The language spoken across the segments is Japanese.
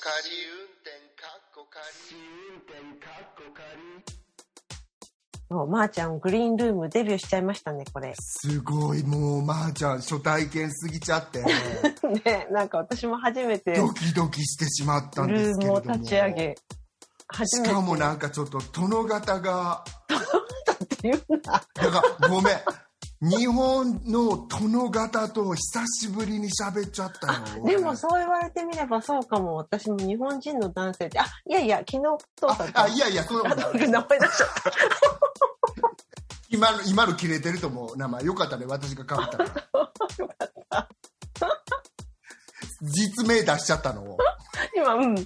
仮運転かっこ仮運転かっこ仮もう、まー、ちゃん、グリーンルームデビューしちゃいましたね、これ。すごい、もう、まー、ちゃん、初体験すぎちゃって、ね、なんか私も初めてドキドキしてしまったんでルームをすけれども。立ち上げ。しかもなんかちょっと殿方が、っていうな。だからごめん。日本の殿方と久しぶりに喋っちゃったよ。でもそう言われてみればそうかも。私も日本人の男性で、あ、いやいや、昨日、父さんあ、あいやいや、そんなことない。名前出しちゃった。今の、今の切れてると思う。名前。よかったね、私がかぶったから。実名出しちゃったのを。今、うん。御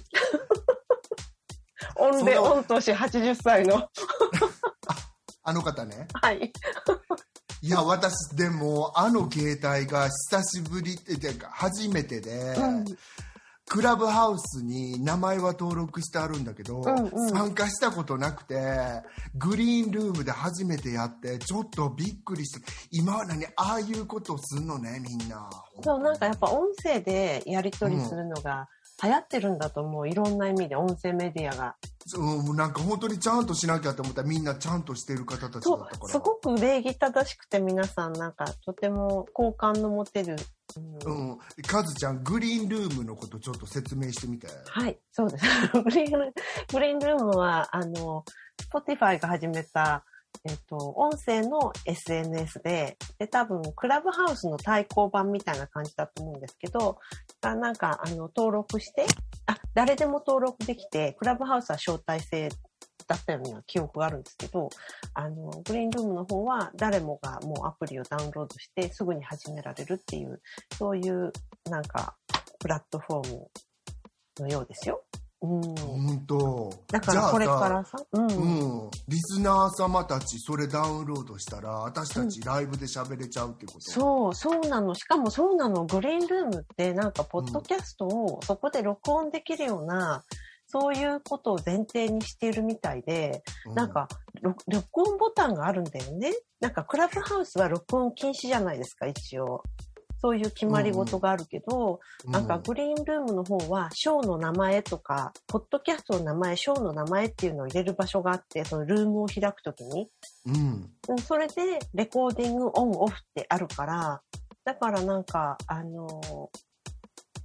礼、その御年80歳の。あの方ね。はい。いや、私、でも、あの携帯が久しぶりって、てか初めてで、うんクラブハウスに名前は登録してあるんだけど、うんうん参加したことなくて、グリーンルームで初めてやって、ちょっとびっくりして、今は何、ああいうことをすんのね、みんな。そう、なんかやっぱ音声でやり取りするのが流行ってるんだと思う。いろんな意味で音声メディアが。うん、なんか本当にちゃんとしなきゃと思ったらみんなちゃんとしてる方たちだったか、ら。すごく礼儀正しくて皆さんなんかとても好感の持てる。うんうん。カズちゃん、グリーンルームのことちょっと説明してみて。はい、そうです。グリーンルグリーンルームは、あの、Spotify が始めた、えっと、音声の SNS で、で、多分、クラブハウスの対抗版みたいな感じだと思うんですけど、なんか、あの、登録して、あ、誰でも登録できて、クラブハウスは招待制だったような記憶があるんですけど、あの、グリーンルームの方は誰もがもうアプリをダウンロードしてすぐに始められるっていう、そういうなんかプラットフォームのようですよ。うん。本当。だからこれからさ、うん。うん、リスナー様たちそれダウンロードしたら私たちライブで喋れちゃうってこと、そう、そうなの。しかもそうなの。グリーンルームってなんか、ポッドキャストをそこで録音できるような、そういうことを前提にしているみたいで、うなんか、ろ録音ボタンがあるんだよね。なんか、クラブハウスは録音禁止じゃないですか、一応。そういう決まり事があるけど、なんか、グリーンルームの方は、ショーの名前とか、ポッドキャストの名前、ショーの名前っていうのを入れる場所があって、そのルームを開くときに。うんうんそれで、レコーディングオンオフってあるから、だからなんか、あの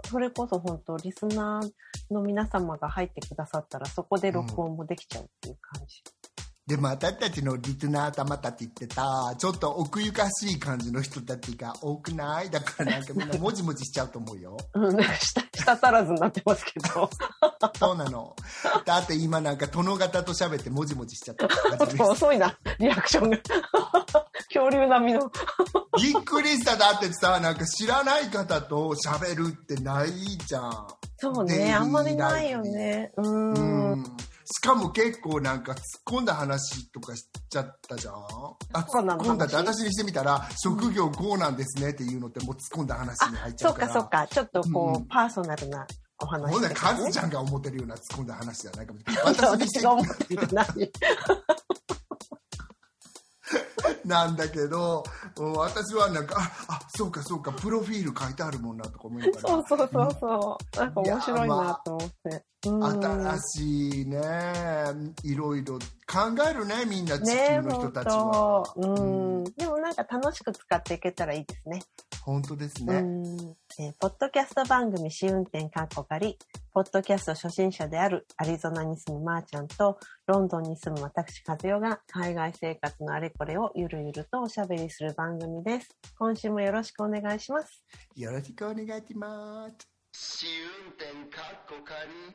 それこそ本当、リスナーの皆様が入ってくださったら、そこで録音もできちゃうっていう感じ。でも私たちのリスナー様たちってさちょっと奥ゆかしい感じの人たちが多くない？だからなんかみんなもじもじしちゃうと思うようん、なんか下、下足らずになってますけど。そうなのだって今なんか殿方と喋ってもじもじしちゃったちょっと遅いな、リアクションが。恐竜並みの。びっくりしただってさなんか知らない方と喋るってないじゃんそうね、あんまりないよね。うーん。うんしかも結構なんか突っ込んだ話とかしちゃったじゃん？あ突っ込んだって私にしてみたら職業こうなんですねっていうのってもう突っ込んだ話に入っちゃそううかからそうか。ちょっとこう、うんパーソナルなお話ほんなカズちゃんが思ってるような突っ込んだ話じゃないかもしれない 私が思ってるない。なんだけど、うん私はなんかああそうかそうかプロフィール書いてあるもんなとか思いながらそうそうそうそう。なんか面白いなと思って。うん新しいねいろいろ考えるねみんな地ね球の人たちは、本当うん。でもなんか楽しく使っていけたらいいですね。本当ですね、うん。えーポッドキャスト番組試運転カッコ仮、ポッドキャスト初心者であるアリゾナに住むまーちゃんと、ロンドンに住む私和代が海外生活のあれこれをゆるゆるとおしゃべりする番組です。今週もよろしくお願いします。よろしくお願いします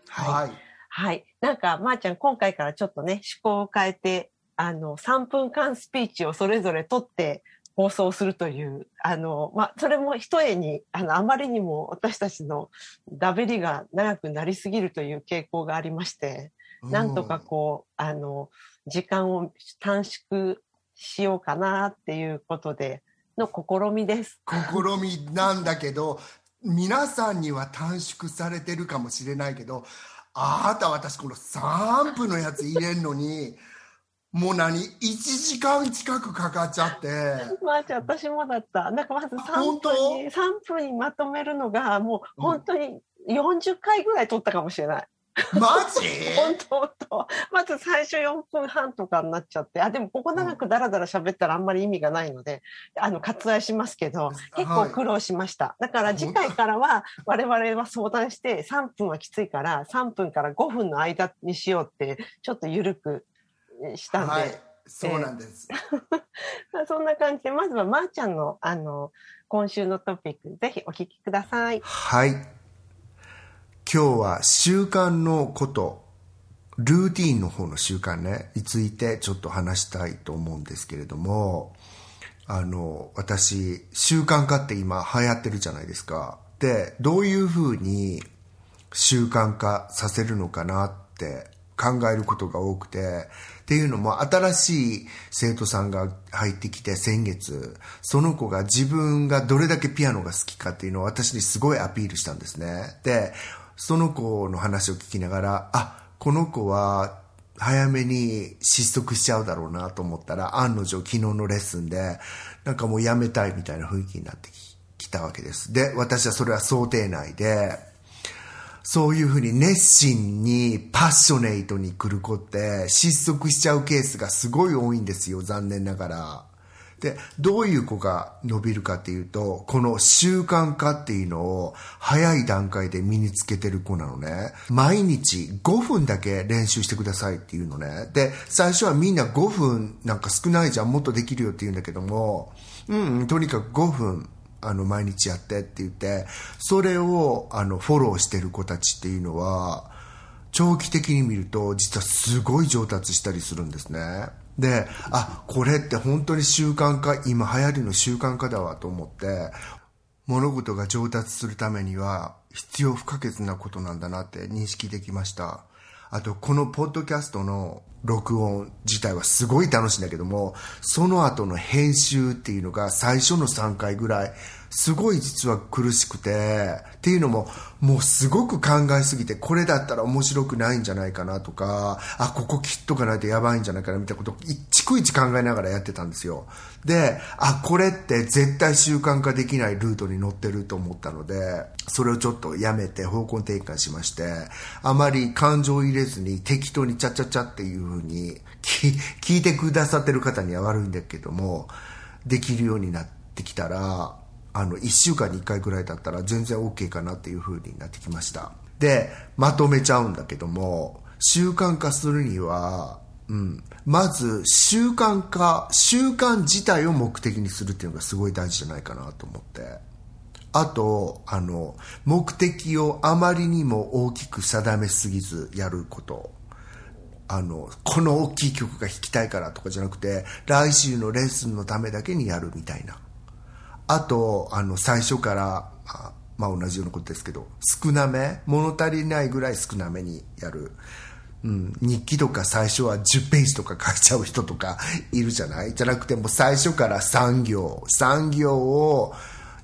はい、はい。なんか、まーちゃん、今回からちょっとね、趣向を変えて、あの、3分間スピーチをそれぞれ取って放送するという、あの、まあ、それも一重に、あの、あまりにも私たちのダベリが長くなりすぎるという傾向がありまして、なんとかこう、あの、時間を短縮しようかなっていうことでの試みです。試みなんだけど皆さんには短縮されてるかもしれないけどあなた私この3分のやつ入れんのに もう何 ?1 時間近くかかっちゃって。まあ、じゃあ私もだった。なんかまず3本当？分に、3分にまとめるのが、もう本当に40回ぐらい取ったかもしれない。マジ？本当本当。まず最初4分半とかになっちゃって、あ、でもここ長くダラダラ喋ったらあんまり意味がないので、あの、割愛しますけど、結構苦労しました。だから次回からは我々は相談して3分はきついから3分から5分の間にしようってちょっと緩くしたんで、はい。そうなんです。そんな感じで、まずはまーちゃんのあの、今週のトピック、ぜひお聞きください。はい。今日は習慣のこと、ルーティーンの方の習慣ね、についてちょっと話したいと思うんですけれども、あの、私、習慣化って今流行ってるじゃないですか。で、どういうふうに習慣化させるのかなって考えることが多くて、っていうのも新しい生徒さんが入ってきて先月、その子が自分がどれだけピアノが好きかっていうのを私にすごいアピールしたんですね。で、その子の話を聞きながら、あ、この子は早めに失速しちゃうだろうなと思ったら、案の定昨日のレッスンで、なんかもうやめたいみたいな雰囲気になってきたわけです。で、私はそれは想定内で、そういうふうに熱心にパッショネイトに来る子って失速しちゃうケースがすごい多いんですよ、残念ながら。で、どういう子が伸びるかっていうと、この習慣化っていうのを早い段階で身につけてる子なのね。毎日5分だけ練習してくださいっていうのね。で、最初はみんな5分なんか少ないじゃん、もっとできるよって言うんだけども、うん、うん、とにかく5分あの毎日やってって言ってそれをあのフォローしてる子たちっていうのは長期的に見ると実はすごい上達したりするんですねであこれって本当に習慣化今流行りの習慣化だわと思って物事が上達するためには必要不可欠なことなんだなって認識できました。あとこのポッドキャストの録音自体はすごい楽しいんだけどもその後の編集っていうのが最初の3回ぐらいすごい実は苦しくてっていうのももうすごく考えすぎてこれだったら面白くないんじゃないかなとかあここ切っとかないとやばいんじゃないかなみたいなことを逐一考えながらやってたんですよ。であこれって絶対習慣化できないルートに乗ってると思ったのでそれをちょっとやめて方向転換しましてあまり感情を入れずに適当にチャチャチャっていう風に聞いてくださってる方には悪いんだけどもできるようになってきたらあの1週間に1回ぐらいだったら全然 OK かなっていう風になってきました。でまとめちゃうんだけども習慣化するにはうん、まず習慣化習慣自体を目的にするっていうのがすごい大事じゃないかなと思って。あとあの目的をあまりにも大きく定めすぎずやること。あのこの大きい曲が弾きたいからとかじゃなくて来週のレッスンのためだけにやるみたいな。あとあの最初からあまあ同じようなことですけど少なめ物足りないぐらい少なめにやる。うん、日記とか最初は10ページとか書いちゃう人とかいるじゃない？じゃなくても最初から3行。3行を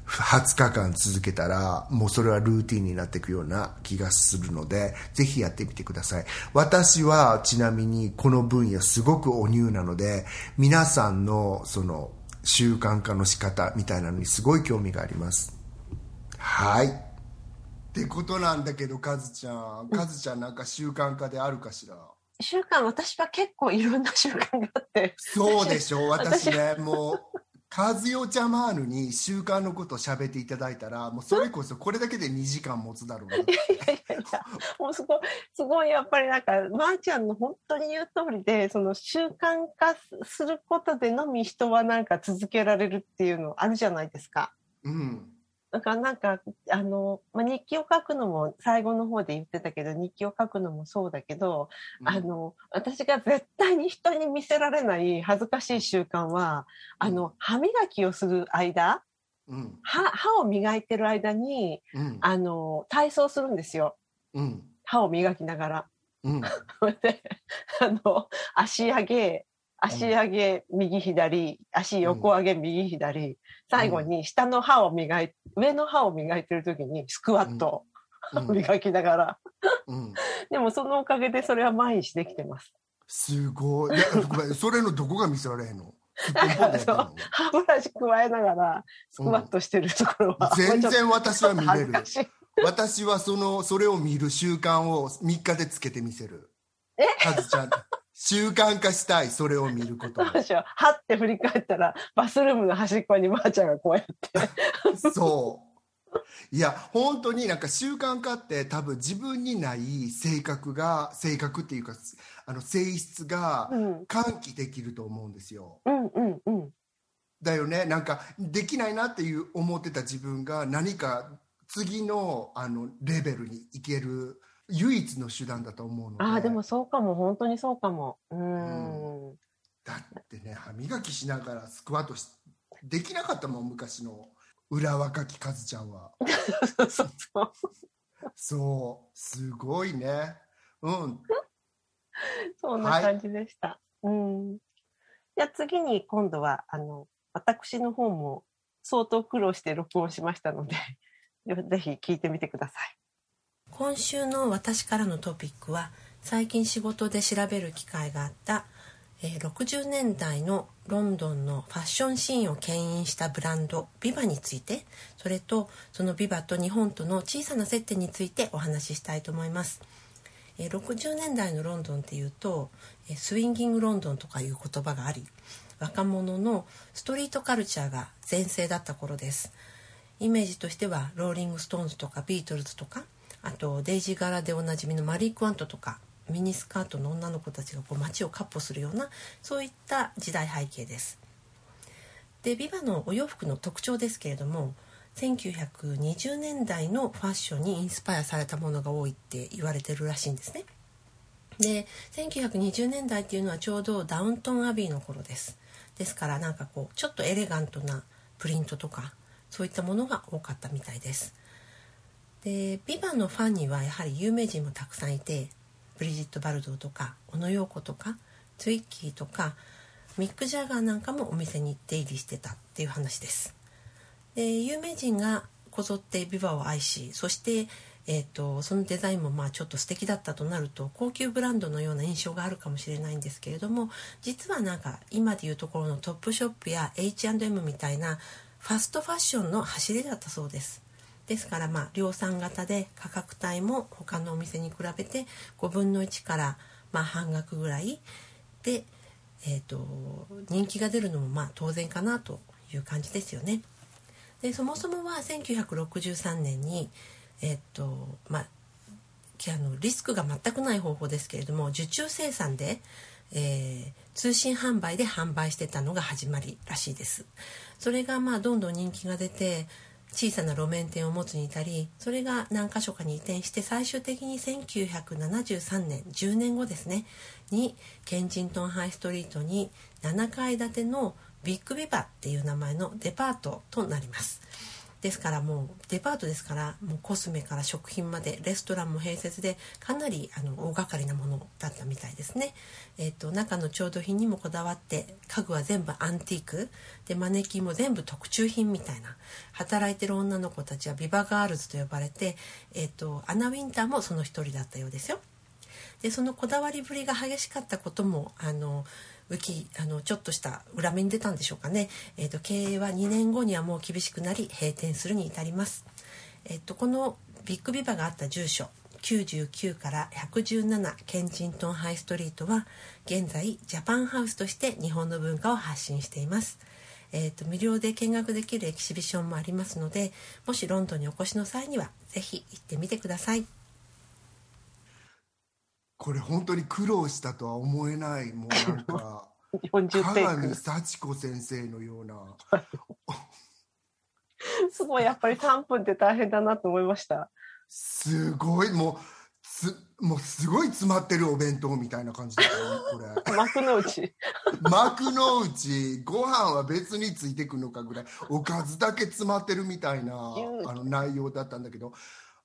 20日間続けたらもうそれはルーティンになっていくような気がするのでぜひやってみてください。私はちなみにこの分野すごくおニューなので皆さんのその習慣化の仕方みたいなのにすごい興味があります。はい。ってことなんだけどカズちゃん。カズちゃんなんか習慣化であるかしら？習慣、私は結構いろんな習慣があって。そうでしょう。私ねもうカズヨちゃまーぬに習慣のことを喋っていただいたらもうそれこそこれだけで2時間持つだろうな いやいやいや、もうすごい、すごいやっぱりなんか、まー、ちゃんの本当に言う通りで、その習慣化することでのみ人はなんか続けられるっていうのあるじゃないですか。うんだからなんか、あの、まあ、日記を書くのも最後の方で言ってたけど、日記を書くのもそうだけど、あの、私が絶対に人に見せられない恥ずかしい習慣は、あの、歯磨きをする間、うん。歯、歯を磨いてる間に、うん。あの、体操するんですよ。うん。歯を磨きながら。うん。で、あの、足上げ、足上げ、右左、足横上げ、右左、最後に下の歯を磨い、上の歯を磨いてる時にスクワット磨きながら。うん。でもそのおかげでそれは毎日できてます。すごい。それのどこが見せられへんの？すっぽんぽんでやってんの？歯ブラシ加えながらスクワットしてるところは、全然私は見れる。私はそのそれを見る習慣を3日でつけてみせる。え？カズちゃん習慣化したいそれを見ることをどうしようはって振り返ったらバスルームの端っこにばあちゃんがこうやって。そう。いや本当になんか習慣化って多分自分にない性格が性格っていうかあの性質がうん。喚起できると思うんですよ。うんうんうん。だよね。なんかできないなっていう思ってた自分が何か次のあのレベルに行ける唯一の手段だと思うので。ああでもそうかも。本当にそうかも。うーん。だってね歯磨きしながらスクワットしできなかったもん昔の裏若きカズちゃんは。そう。そう。そう。そうすごいね。うん。そんな感じでした。うん。じゃあ次に今度は、あの、私の方も相当苦労して録音しましたので、ぜひ聞いてみてください。今週の私からのトピックは、最近仕事で調べる機会があった、え60年代のロンドンのファッションシーンを牽引したブランドビバについてそれとそのビバと日本との小さな接点についてお話ししたいと思います。え60年代のロンドンっていうとえー Swinging London とかいう言葉があり若者のストリートカルチャーが全盛だった頃ですイメージとしてはローリング・ストーンズとかビートルズとかあとデイジー柄でおなじみのマリー・クワントとかミニスカートの女の子たちがこう街をかっ歩するようなそういった時代背景です。でビバのお洋服の特徴ですけれども1920年代のファッションにインスパイアされたものが多いって言われてるらしいんですね。で1920年代っていうのはちょうどダウントンアビーの頃です。ですからなんかこうちょっとエレガントなプリントとかそういったものが多かったみたいです。でビバのファンにはやはり有名人もたくさんいてブリジット・バルドーとか小野陽子とかツイッキーとかミック・ジャガーなんかもお店に出入りしてたっていう話です。で有名人がこぞってビバを愛しそして、えー、とそのデザインもまあちょっと素敵だったとなると高級ブランドのような印象があるかもしれないんですけれども実はなんか今でいうところのトップショップや H&M みたいなファストファッションの走りだったそうです。ですからまあ量産型で価格帯も他のお店に比べて5分の1からまあ半額ぐらいで、えー、と人気が出るのもまあ当然かなという感じですよね。でそもそもは1963年に、えっとまあ、あのリスクが全くない方法ですけれども受注生産で、えー通信販売で販売してたのが始まりらしいです。それがまあどんどん人気が出て小さな路面店を持つに至りそれが何箇所かに移転して最終的に1973年10年後ですねにケンジントンハイストリートに7階建てのビッグビバっていう名前のデパートとなります。ですからもうデパートですからもうコスメから食品までレストランも併設でかなりあの大掛かりなものだったみたいですね、えー、と中の調度品にもこだわって家具は全部アンティーク。でマネキンも全部特注品みたいな。働いてる女の子たちはビバガールズと呼ばれて、えー、とアナ・ウィンターもその一人だったようですよ。でそのこだわりぶりが激しかったこともあの浮きあのちょっとした裏目に出たんでしょうかね、えー、と経営は2年後にはもう厳しくなり閉店するに至ります、えー、とこのビッグビバがあった住所99から117ケンジントンハイストリートは現在ジャパンハウスとして日本の文化を発信しています。えー、と無料で見学できるエキシビションもありますのでもしロンドンにお越しの際にはぜひ行ってみてください。これ本当に苦労したとは思えないもうなんか40テイク。鏡幸子先生のような。すごいやっぱり3分って大変だなと思いました。すごいもうすもうすごい詰まってるお弁当みたいな感じだよねこれ。幕の内。幕の内。ご飯は別についてくるのかぐらい。おかずだけ詰まってるみたいなあの内容だったんだけど。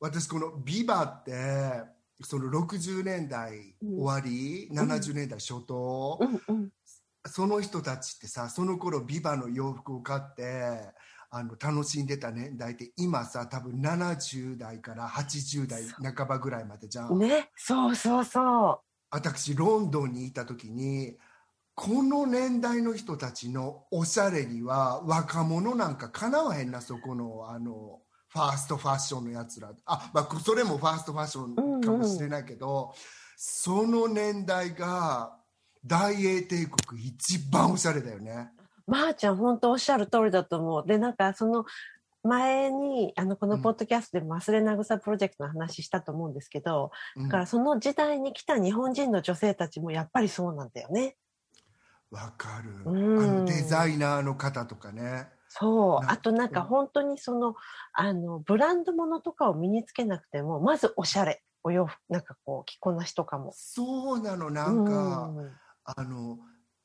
私この「ビバってその60年代終わり、70年代初頭、うんうん。その人たちってさその頃ビバの洋服を買ってあの楽しんでた年代って今さ多分70代から80代半ばぐらいまでじゃん。ねそうそうそ私ロンドンにいた時にこの年代の人たちのおしゃれには若者なんかかなわへんなそこのあのファーストファッションのやつらあ、まあ、それもファーストファッションかもしれないけど、その年代が大英帝国一番おしゃれだよね。まー、ちゃん、本当おっしゃる通りだと思う。で、なんか、その、前に、あの、このポッドキャストでも忘れなぐさプロジェクトの話したと思うんですけど、うんだからその時代に来た日本人の女性たちもやっぱりそうなんだよね。わかる、うんあのデザイナーの方とかねそう。なあとなんかうん本当にその、あの、ブランド物とかを身につけなくても、まずおしゃれ。お洋服、なんかこう、着こなしとかも。そうなのなんか、うんあの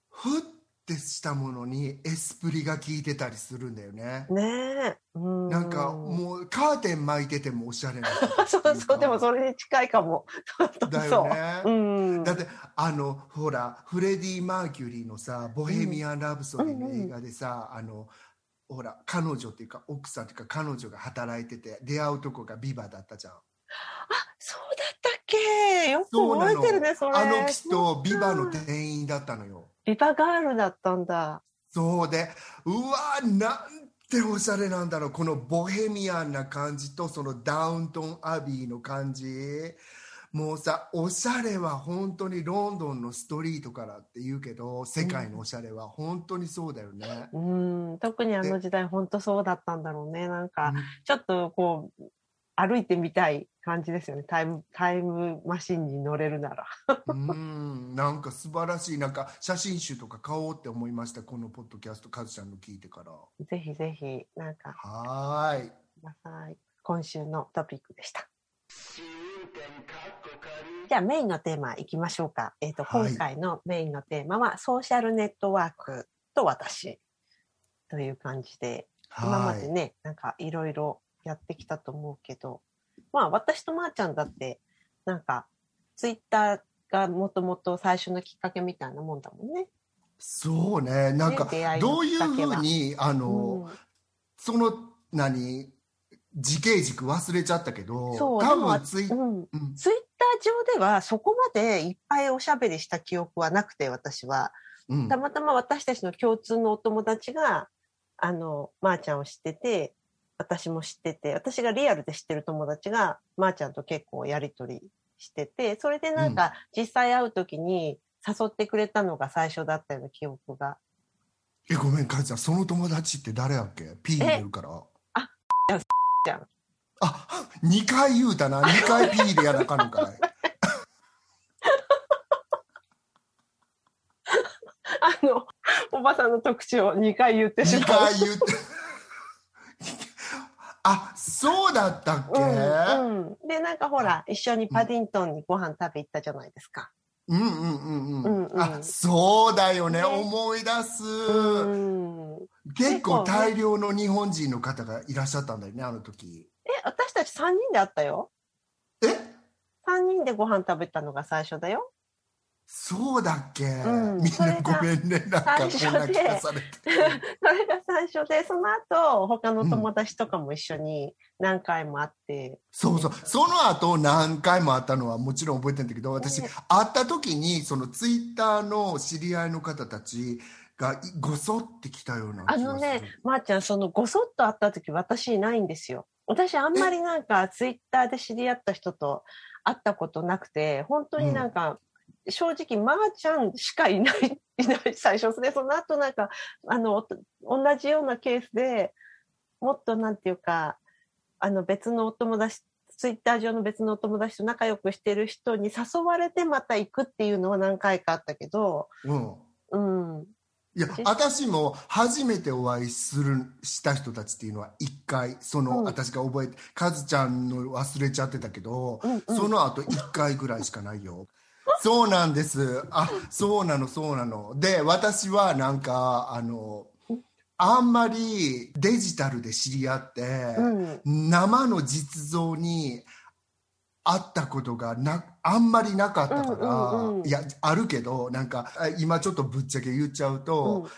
ふってしたものにエスプリが効いてたりするんだよね、ねえ。うんなんかもうカーテン巻いててもおしゃれな そうそう、でもそれれに近いかも。だ。よね、うん。だってあのほらフレディ・マーキュリーのさ「ボヘミアン・ラブソディ」の映画でさ、あのほら彼女っていうか奥さんっていうか彼女が働いてて出会うとこがビバだったじゃん。そうだったっけ？よく覚えてるね、それ。あの人ビバのうん店員だったのよ。ビバガールだったんだ。そうでうわなんておしゃれなんだろう。このボヘミアンな感じとそのダウントンアビーの感じもうさおしゃれは本当にロンドンのストリートからって言うけど世界のおしゃれは本当にそうだよね、うん。特にあの時代、本当そうだったんだろうね。なんか、うんちょっとこう、歩いてみたい感じですよね。タイム、タイムマシンに乗れるなら。うんなんか素晴らしいなんか写真集とか買おうって思いましたこのポッドキャストカズちゃんの聞いてからぜひぜひ、なんか、はい。今週のトピックでした。じゃあメインのテーマいきましょうか。えっ、と、はい。今回のメインのテーマは、ソーシャルネットワークと私という感じで、今までね、なんかいろいろやってきたと思うけど、まあ私とまーちゃんだって、なんか、ツイッターがもともと最初のきっかけみたいなもんだもんね。そうね。なんかどういうふうにあの、うん。その何時系軸忘れちゃったけどそう、多分ツイ、うん。うん。ツイッター上ではそこまでいっぱいおしゃべりした記憶はなくて、私は。うん。たまたま私たちの共通のお友達が、あの、まー、ちゃんを知ってて、私も知ってて、私がリアルで知ってる友達が、まー、ちゃんと結構やりとりしてて、それでなんか、実際会う時に誘ってくれたのが最初だったような記憶が。えごめんカズちゃんその友達って誰やっけ？P 入れるからじゃん。あ2回言うたな2回 P でやらかんのかい あの、おばさんの特徴を2回言ってし2まう。回言ってあそうだったっけ、うんうん、で、なんかほら、一緒にパディントンにご飯食べ行ったじゃないですか。うんうんうんうん。うんうんあ、そうだよね。ね思い出す、うん。結構大量の日本人の方がいらっしゃったんだよね、あの時。え、私たち3人で会ったよ。え？3人でご飯食べたのが最初だよ。そうだっけ、んみんなごめんね。なんかこんな聞かされて。それが最初で、その後、他の友達とかも一緒に何回も会って、そうそう。その後何回も会ったのはもちろん覚えてるんだけど、私、ね会った時に、そのツイッターの知り合いの方たちがいごそってきたような。あのね、まー、ちゃん、そのごそっと会った時私いないんですよ。私あんまりなんかツイッターで知り合った人と会ったことなくて、本当になんか、正直まーちゃんしかいない、いない最初で、その後なんか、あの、お同じようなケースでもっとなんていうか、あの別のお友達、ツイッター上の別のお友達と仲良くしてる人に誘われてまた行くっていうのは何回かあったけど、うん。うん。いや実私も初めてお会いするした人たちっていうのは一回その、うん。私が覚えてカズちゃんの忘れちゃってたけど、うんうん。その後一回ぐらいしかないよそうなんです。あそうなのそうなの。で私はなんかあのあんまりデジタルで知り合って、うん。生の実像に会ったことがなあんまりなかったから、うんうんうんいやあるけどなんかあ今ちょっとぶっちゃけ言っちゃうと、うん。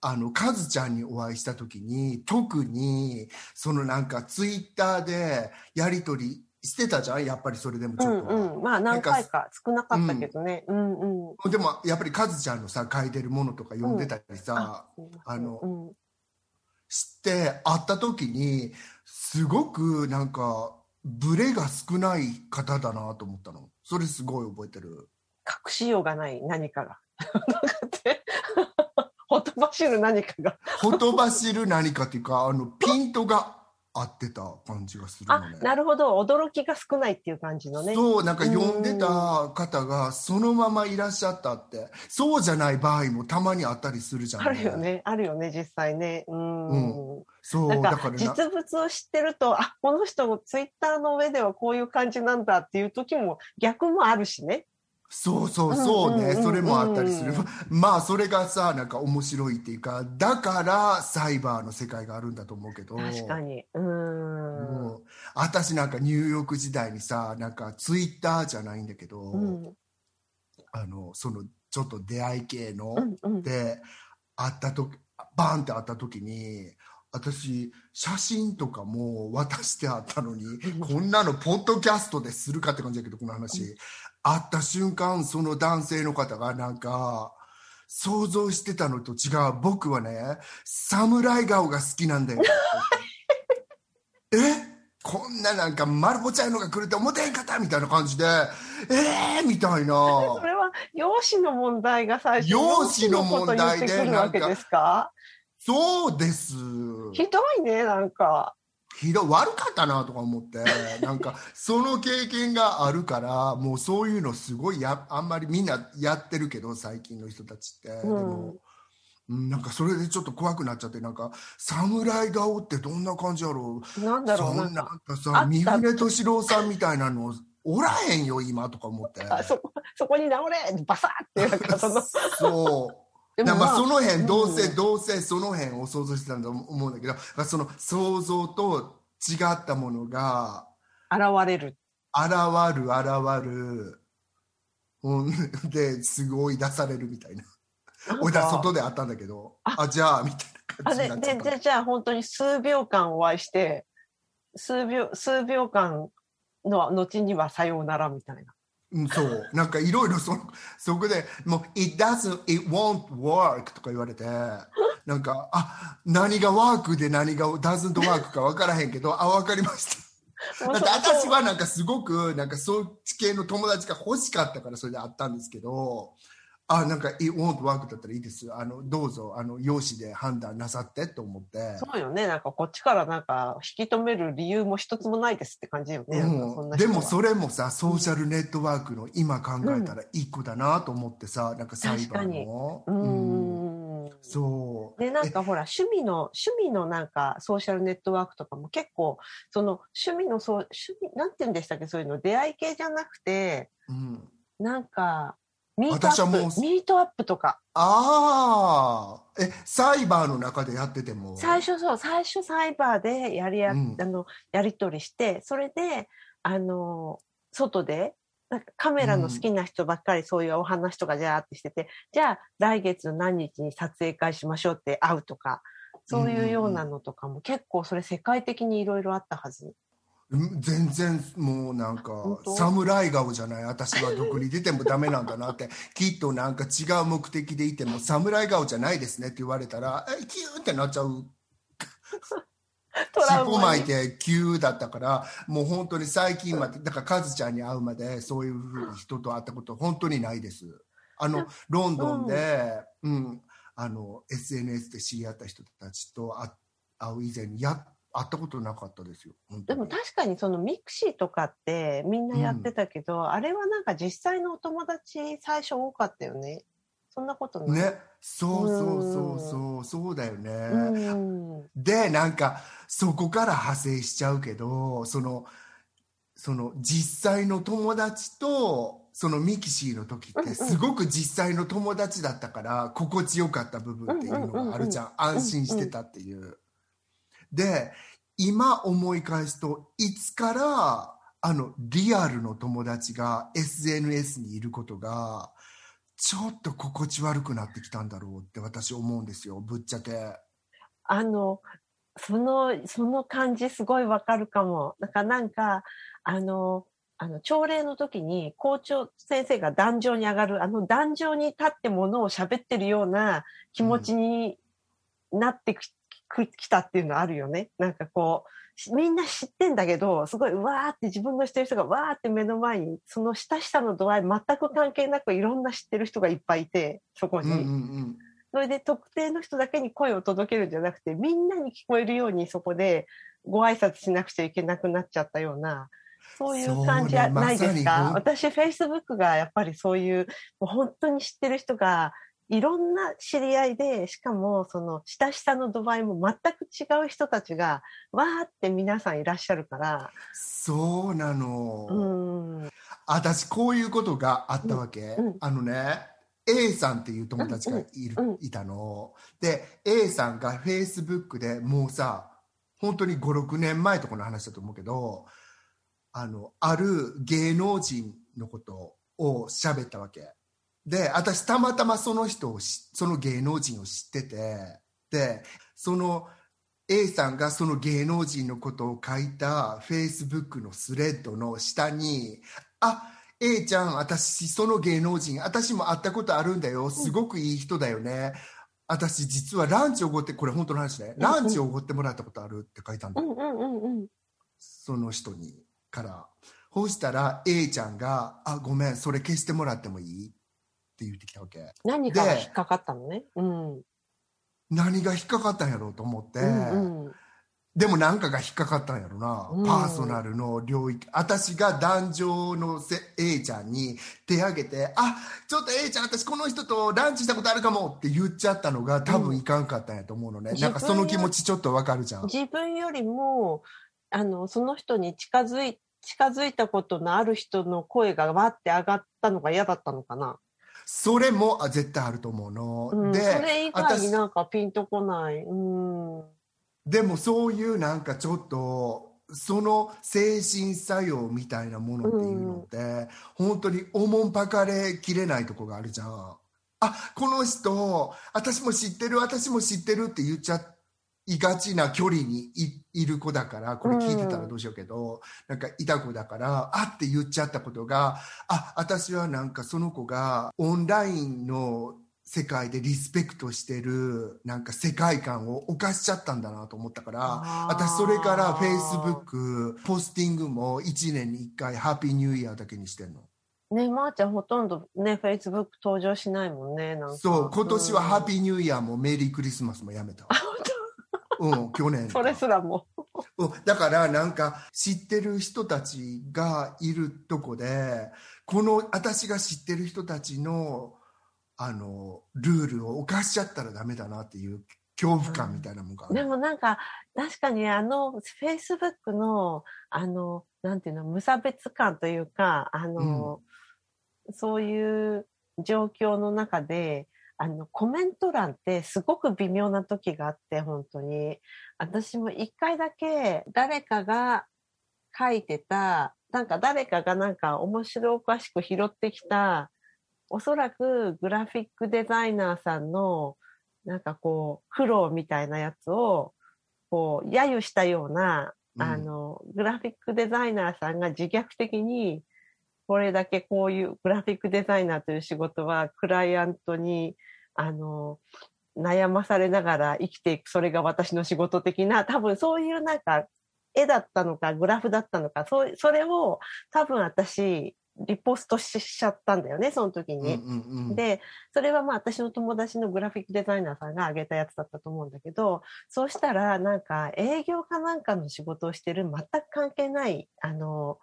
あのカズちゃんにお会いした時に特にそのなんかツイッターでやり取りしてたじゃんやっぱりそれでもちうょっとは、んうん。まあ何回か少なかったけどね。うんうん。でもやっぱりカズちゃんのさ書いてるものとか読んでたりさ、あのうん、して会った時にすごくなんかブレが少ない方だなと思ったのそれすごい覚えてる隠しようがない何かが。なんかって、ほとばしる何かが。ほとばしる何かっていうかあの ピントが合ってた感じがするね、なるほど。驚きが少ないっていう感じのね。そうなんか読んでた方がそのままいらっしゃったってそうじゃない場合もたまにあったりするじゃん、あるよね。あるよね、実際ね。うん。そうなんかだからな実物を知ってると、あ、この人もツイッターの上ではこういう感じなんだっていう時も逆もあるしね。そうそうそうね、それもあったりするまあそれがさなんか面白いっていうかだからサイバーの世界があるんだと思うけど確かに。うん。もう私なんかニューヨーク時代にさなんかツイッターじゃないんだけど、うん。あのそのちょっと出会い系の、うん。うん。で会った時バーンって会った時に私写真とかも渡してあったのにこんなのポッドキャストでするかって感じだけどこの話、会った瞬間その男性の方がなんか想像してたのと違う。僕はね侍顔が好きなんだよ。え？こんななんか丸ぼちゃいのが来るって思ってへんかったみたいな感じで。えー？みたいな。それは容姿の問題が最初容姿の問題で容姿のこと言ってくるわけですかそうです。ひどいね、なんか。ひどい悪かったなとか思って なんかその経験があるからもうそういうのすごいやあんまりみんなやってるけど最近の人たちって、でもうんなんかそれでちょっと怖くなっちゃってなんか侍顔ってどんな感じやろう。なんだろう、そんななんか。さ三船敏郎さんみたいなのおらへんよ今とか思って。あそこ、そこに直れバサッって、なんかその、そうだからまあその辺どうせ、うん。どうせその辺を想像してたんだと思うんだけど、まあその想像と違ったものが現れる。現る現る、うん、ですごい出されるみたいな。俺ら外で会ったんだけどあじゃあみたいなあで感じになっででじゃあ本当に数秒間お会いして数秒数秒間の後にはさようならみたいな。うん、そう。なんかいろいろそそこでもう「it doesn't it won't work」とか言われてなんかあ何がワークで何が doesn't work か分からへんけどあ分かりました。だって私はなんかすごくなんかそっち系の友達が欲しかったからそれで会ったんですけどあなんか「it won't work」だったらいいです。あのどうぞあの容姿で判断なさってと思って。そうよね。なんかこっちからなんか引き止める理由も一つもないですって感じよね、なんでもそれもさソーシャルネットワークの今考えたら一個だなと思ってさ、なんかサイバーのうーん。そう。でなんかほら趣味の趣味のなんかソーシャルネットワークとかも結構その趣味のそう趣味なんて言うんでしたっけ？そういうの。出会い系じゃなくてうん。なんかミートアップミートアップとか。ああえサイバーの中でやってても。最初そう最初サイバーでやりや,、うん。あのやり取りしてそれであの外でなんかカメラの好きな人ばっかりそういうお話とかじゃーってしてて、じゃあ来月の何日に撮影会しましょうって会うとかそういうようなのとかも結構それ世界的にいろいろあったはず。うん全然もうなんか侍顔じゃない？私はどこに出てもダメなんだなって。きっとなんか違う目的でいても侍顔じゃないですねって言われたらえキューってなっちゃう。尻尾巻いて急だったからもう本当に最近までだからカズちゃんに会うまでそういうふうに人と会ったこと本当にないです。あのロンドンで、うん。あの SNS で知り合った人たちと会会う以前にや会ったことなかったですよでも確かにそのミクシーとかってみんなやってたけど、あれはなんか実際のお友達最初多かったよね。そんなことない。ねそうそうそうそうそうだよね、うん。でなんかそこから派生しちゃうけどそのその実際の友達とそのミキシーの時ってうんうんすごく実際の友達だったから心地よかった部分っていうのがあるじゃん安心してたっていう。で今思い返すといつからあのリアルの友達が SNS にいることがちょっと心地悪くなってきたんだろうって私思うんですよぶっちゃけ。あの、その、その感じすごいわかるかも。だからなんか、あの、あの、朝礼の時に校長先生が壇上に上がる、あの壇上に立ってものを喋ってるような気持ちになってき,、きたっていうのあるよね。なんかこう、みんな知ってんだけど、すごい、うわーって自分の知ってる人がわーって目の前に、その親しさの度合い全く関係なくいろんな知ってる人がいっぱいいて、そこに。うんうんうんそれで特定の人だけに声を届けるんじゃなくて、みんなに聞こえるようにそこでご挨拶しなくちゃいけなくなっちゃったような、そういう感じはないですか、そうねまさにほん私、Facebook がやっぱりそういう、もう本当に知ってる人が、いろんな知り合いで、しかもその親しさの度合いも全く違う人たちが、わーって皆さんいらっしゃるから、そうなの、うん、私こういうことがあったわけ、うんうん。あのね A さんっていう友達がいる、うんうん。いたの。で A さんがフェイスブックでもうさ本当に56年前とかの話だと思うけどあのある芸能人のことを喋ったわけで私たまたまその人をしその芸能人を知っててでその A さんがその芸能人のことを書いたフェイスブックのスレッドの下に「あ A ちゃん私その芸能人私も会ったことあるんだよ。すごくいい人だよね、私実はランチおごってこれ本当の話ね。うんランチおごってもらったことあるって書いたんだ。よ、うんうんうんうん。その人にから。そうしたら A ちゃんが「あごめんそれ消してもらってもいい?」って言ってきたわけ何かが引っかかったのね。うん。何が引っかかったんやろうと思って、うんうん。でも何かが引っかかったんやろな、うんパーソナルの領域私が壇上のせ A ちゃんに手挙げて「あちょっと A ちゃん私この人とランチしたことあるかも」って言っちゃったのが多分いかんかったんやと思うのね、うんなんかその気持ちちょっとわかるじゃん自分よりも、あの、その人に近づい、近づいたことのある人の声がわって上がったのが嫌だったのかな。それもあ絶対あると思うの、うん、でそれ以外に私なんかピンとこない。うん。でもそういうなんかちょっとその精神作用みたいなものっていうのって、本当におもんぱかれきれないとこがあるじゃん。あこの人私も知ってる私も知ってるって言っちゃいがちな距離にいいる子だからこれ聞いてたらどうしようけど、なんかいた子だからあって言っちゃったことがあ私はなんかその子がオンラインの世界でリスペクトしてるなんか世界観を犯しちゃったんだなと思ったから私それからフェイスブックポスティングも1年に1回ハッピーニューイヤーだけにしてんの。ねまー、ちゃんほとんどね、フェイスブック登場しないもんね。なんか。そう今年はハッーピーニューイヤーもメリークリスマスもやめた。わうん去年。それすらも。うん。だからなんか知ってる人たちがいるとこでこの私が知ってる人たちのあのルールを犯しちゃったらダメだなっていう恐怖感みたいなもんがあるでもなんか、確かにあの、フェイスブックの、あの、なんていうの、無差別感というか、あの、そういう状況の中で、あの、コメント欄ってすごく微妙な時があって、本当に。私も一回だけ誰かが書いてた、なんか誰かがなんか面白おかしく拾ってきた、おそらくグラフィックデザイナーさんのなんかこう、苦労みたいなやつを、こう、揶揄したような、うんあの、グラフィックデザイナーさんが自虐的に、これだけこういうグラフィックデザイナーという仕事は、クライアントに、あの、悩まされながら生きていく、それが私の仕事的な、多分そういうなんか、絵だったのか、グラフだったのか、そうそれを多分私、リポストしちゃったんだよね、その時に。うんうんうんで、それはまあ私の友達のグラフィックデザイナーさんが挙げたやつだったと思うんだけど、そうしたらなんか営業かなんかの仕事をしてる全く関係ない、あの、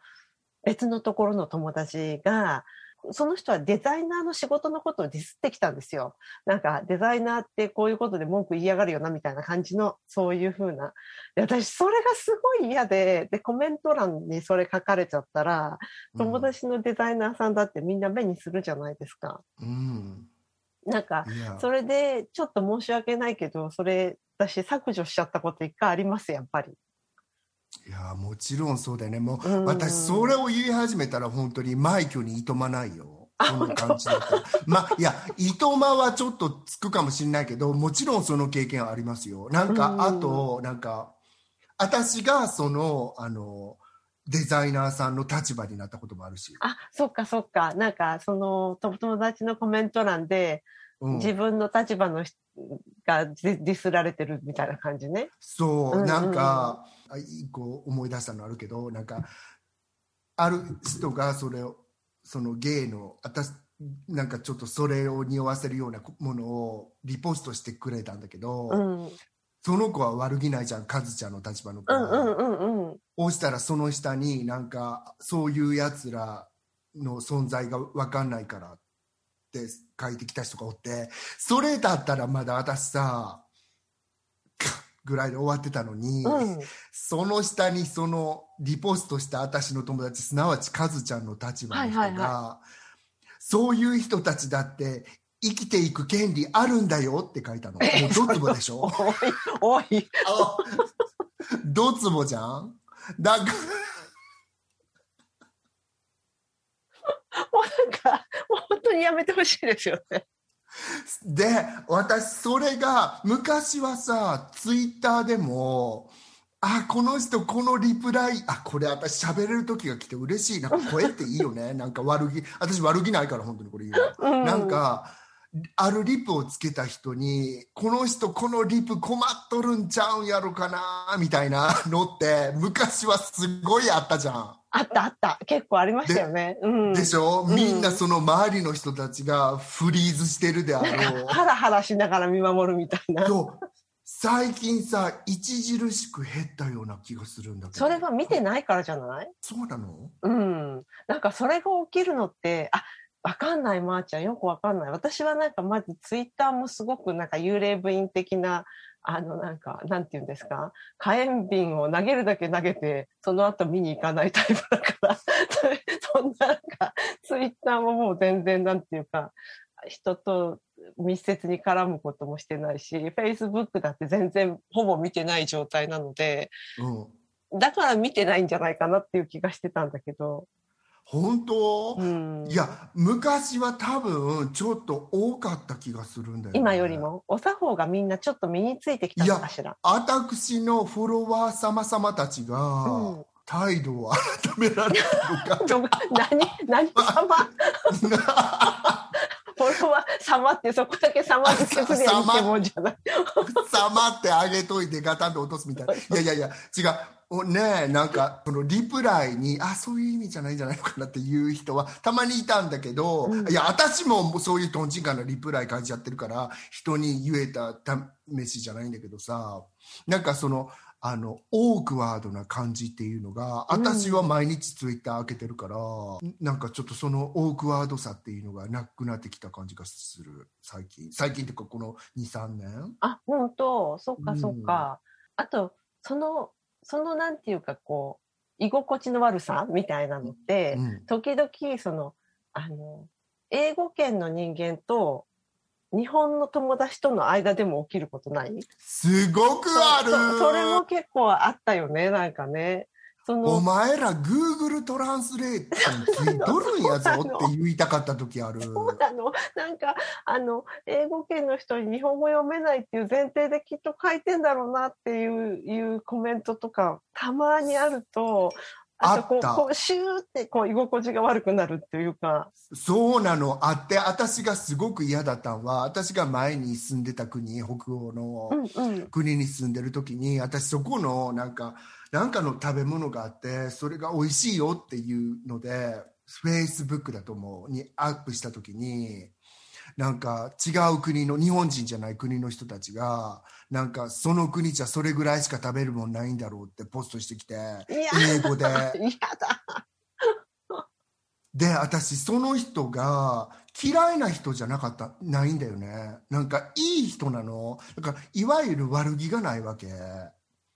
別のところの友達が、その人はデザイナーの仕事のことをディスってきたんですよ。なんかデザイナーってこういうことで文句言いやがるよなみたいな感じの、そういう風な。で私それがすごい嫌で、で、コメント欄にそれ書かれちゃったら、友達のデザイナーさんだってみんな目にするじゃないですか。うんなんか、それでちょっと申し訳ないけど、それ、私削除しちゃったこと一回あります、やっぱり。いやもちろんそうだよねもう、うん私それを言い始めたら本当に枚挙にいとまないよそんな感じだった。まあ、いや、糸間はちょっとつくかもしれないけど、もちろんその経験はありますよ。なんか、うんあと、なんか、私がその、あの、デザイナーさんの立場になったこともあるし。あ、そっかそっか。なんか、その、と友達のコメント欄で、うん、自分の立場の人がディスられてるみたいな感じね。そう、うんうんなんか、あ一個思い出したのあるけど、なんか、ある人がそれを、そのゲイの、私、なんかちょっとそれを匂わせるようなものをリポストしてくれたんだけど、うん。うんその子は悪気ないじゃん、カズちゃんの立場の子は。うんうんうん。そうしたらその下になんか、そういうやつらの存在が分かんないからって書いてきた人がおって、それだったらまだ私さ、ぐらいで終わってたのに、うん。その下にそのリポストした私の友達すなわちカズちゃんの立場の人が、はいはいそういう人たちだって生きていく権利あるんだよって書いたのもうドツボでしょ？おい、おい。あドツボじゃん？だからもうなんか、もう本当にやめてほしいですよね。で私それが昔はさツイッターでもあこの人このリプライあこれ私喋れる時が来て嬉しい。なんか声っていいよね。なんか悪気私悪気ないから本当にこれ言うの。うん。なん、かあるリプをつけた人にこの人このリプ困っとるんちゃうんやろかなみたいなのって昔はすごいあったじゃん。あったあった。結構ありましたよね。うん。でしょ、うんみんなその周りの人たちがフリーズしてるであろう。ハラハラしながら見守るみたいな。そう最近さ著しく減ったような気がするんだけどそれは見てないからじゃない？そうなの？うん。なんかそれが起きるのって、あ、わかんない、まー、ちゃん。よくわかんない。私はなんかまずツイッターもすごくなんか幽霊部員的な、あのなんか、なんて言うんですか？火炎瓶を投げるだけ投げて、その後見に行かないタイプだから、そんななんか、ツイッターももう全然なんていうか、人と密接に絡むこともしてないし、Facebook だって全然ほぼ見てない状態なので、うんだから見てないんじゃないかなっていう気がしてたんだけど。本当、うん、いや昔は多分ちょっと多かった気がするんだよ、ね、今よりも？お作法がみんなちょっと身についてきたのかしら？私のフォロワー様様たちが、うん。態度を改められるのか。ど何何様？フォロワー様ってそこだけ様ってもんじゃない。様ってあげといてガタンと落とすみたいな。いやいやいや違うおねえなんかこのリプライにあそういう意味じゃないんじゃないのかなっていう人はたまにいたんだけど、うん。いや私もそういうとんちんかなリプライ書いちゃってるから人に言えた試しじゃないんだけどさなんかそのあのオークワードな感じっていうのがうん。私は毎日ツイッター開けてるから、なんかちょっとそのオークワードさっていうのがなくなってきた感じがする。最近。最近っていうかこの23年？あ、本当？そっかうん。そっか。あと、その、そのなんていうかこう、居心地の悪さみたいなのって、うん。時々その、あの、英語圏の人間と日本の友達との間でも起きることない？すごくあるそそれも結構あったよね、なんかね。そおの、前ら Google トランスレートについとるんやぞって言いたかった時ある。そうなのなんか、あの、英語圏の人に日本語読めないっていう前提できっと書いてんだろうなっていういうコメントとか、たまにあると、とこう、あったこうシューってこう居心地が悪くなるっていうか、そうなの。あって私がすごく嫌だったのは私が前に住んでた国北欧のうんうん。国に住んでる時に私そこのなんかなんかの食べ物があってそれが美味しいよっていうので Facebook だと思うにアップした時になんか違う国の日本人じゃない国の人たちがなんかその国じゃそれぐらいしか食べるもんないんだろうってポストしてきて英語で。で私その人が嫌いな人じゃなかったないんだよねなんかいい人なのだからいわゆる悪気がないわけ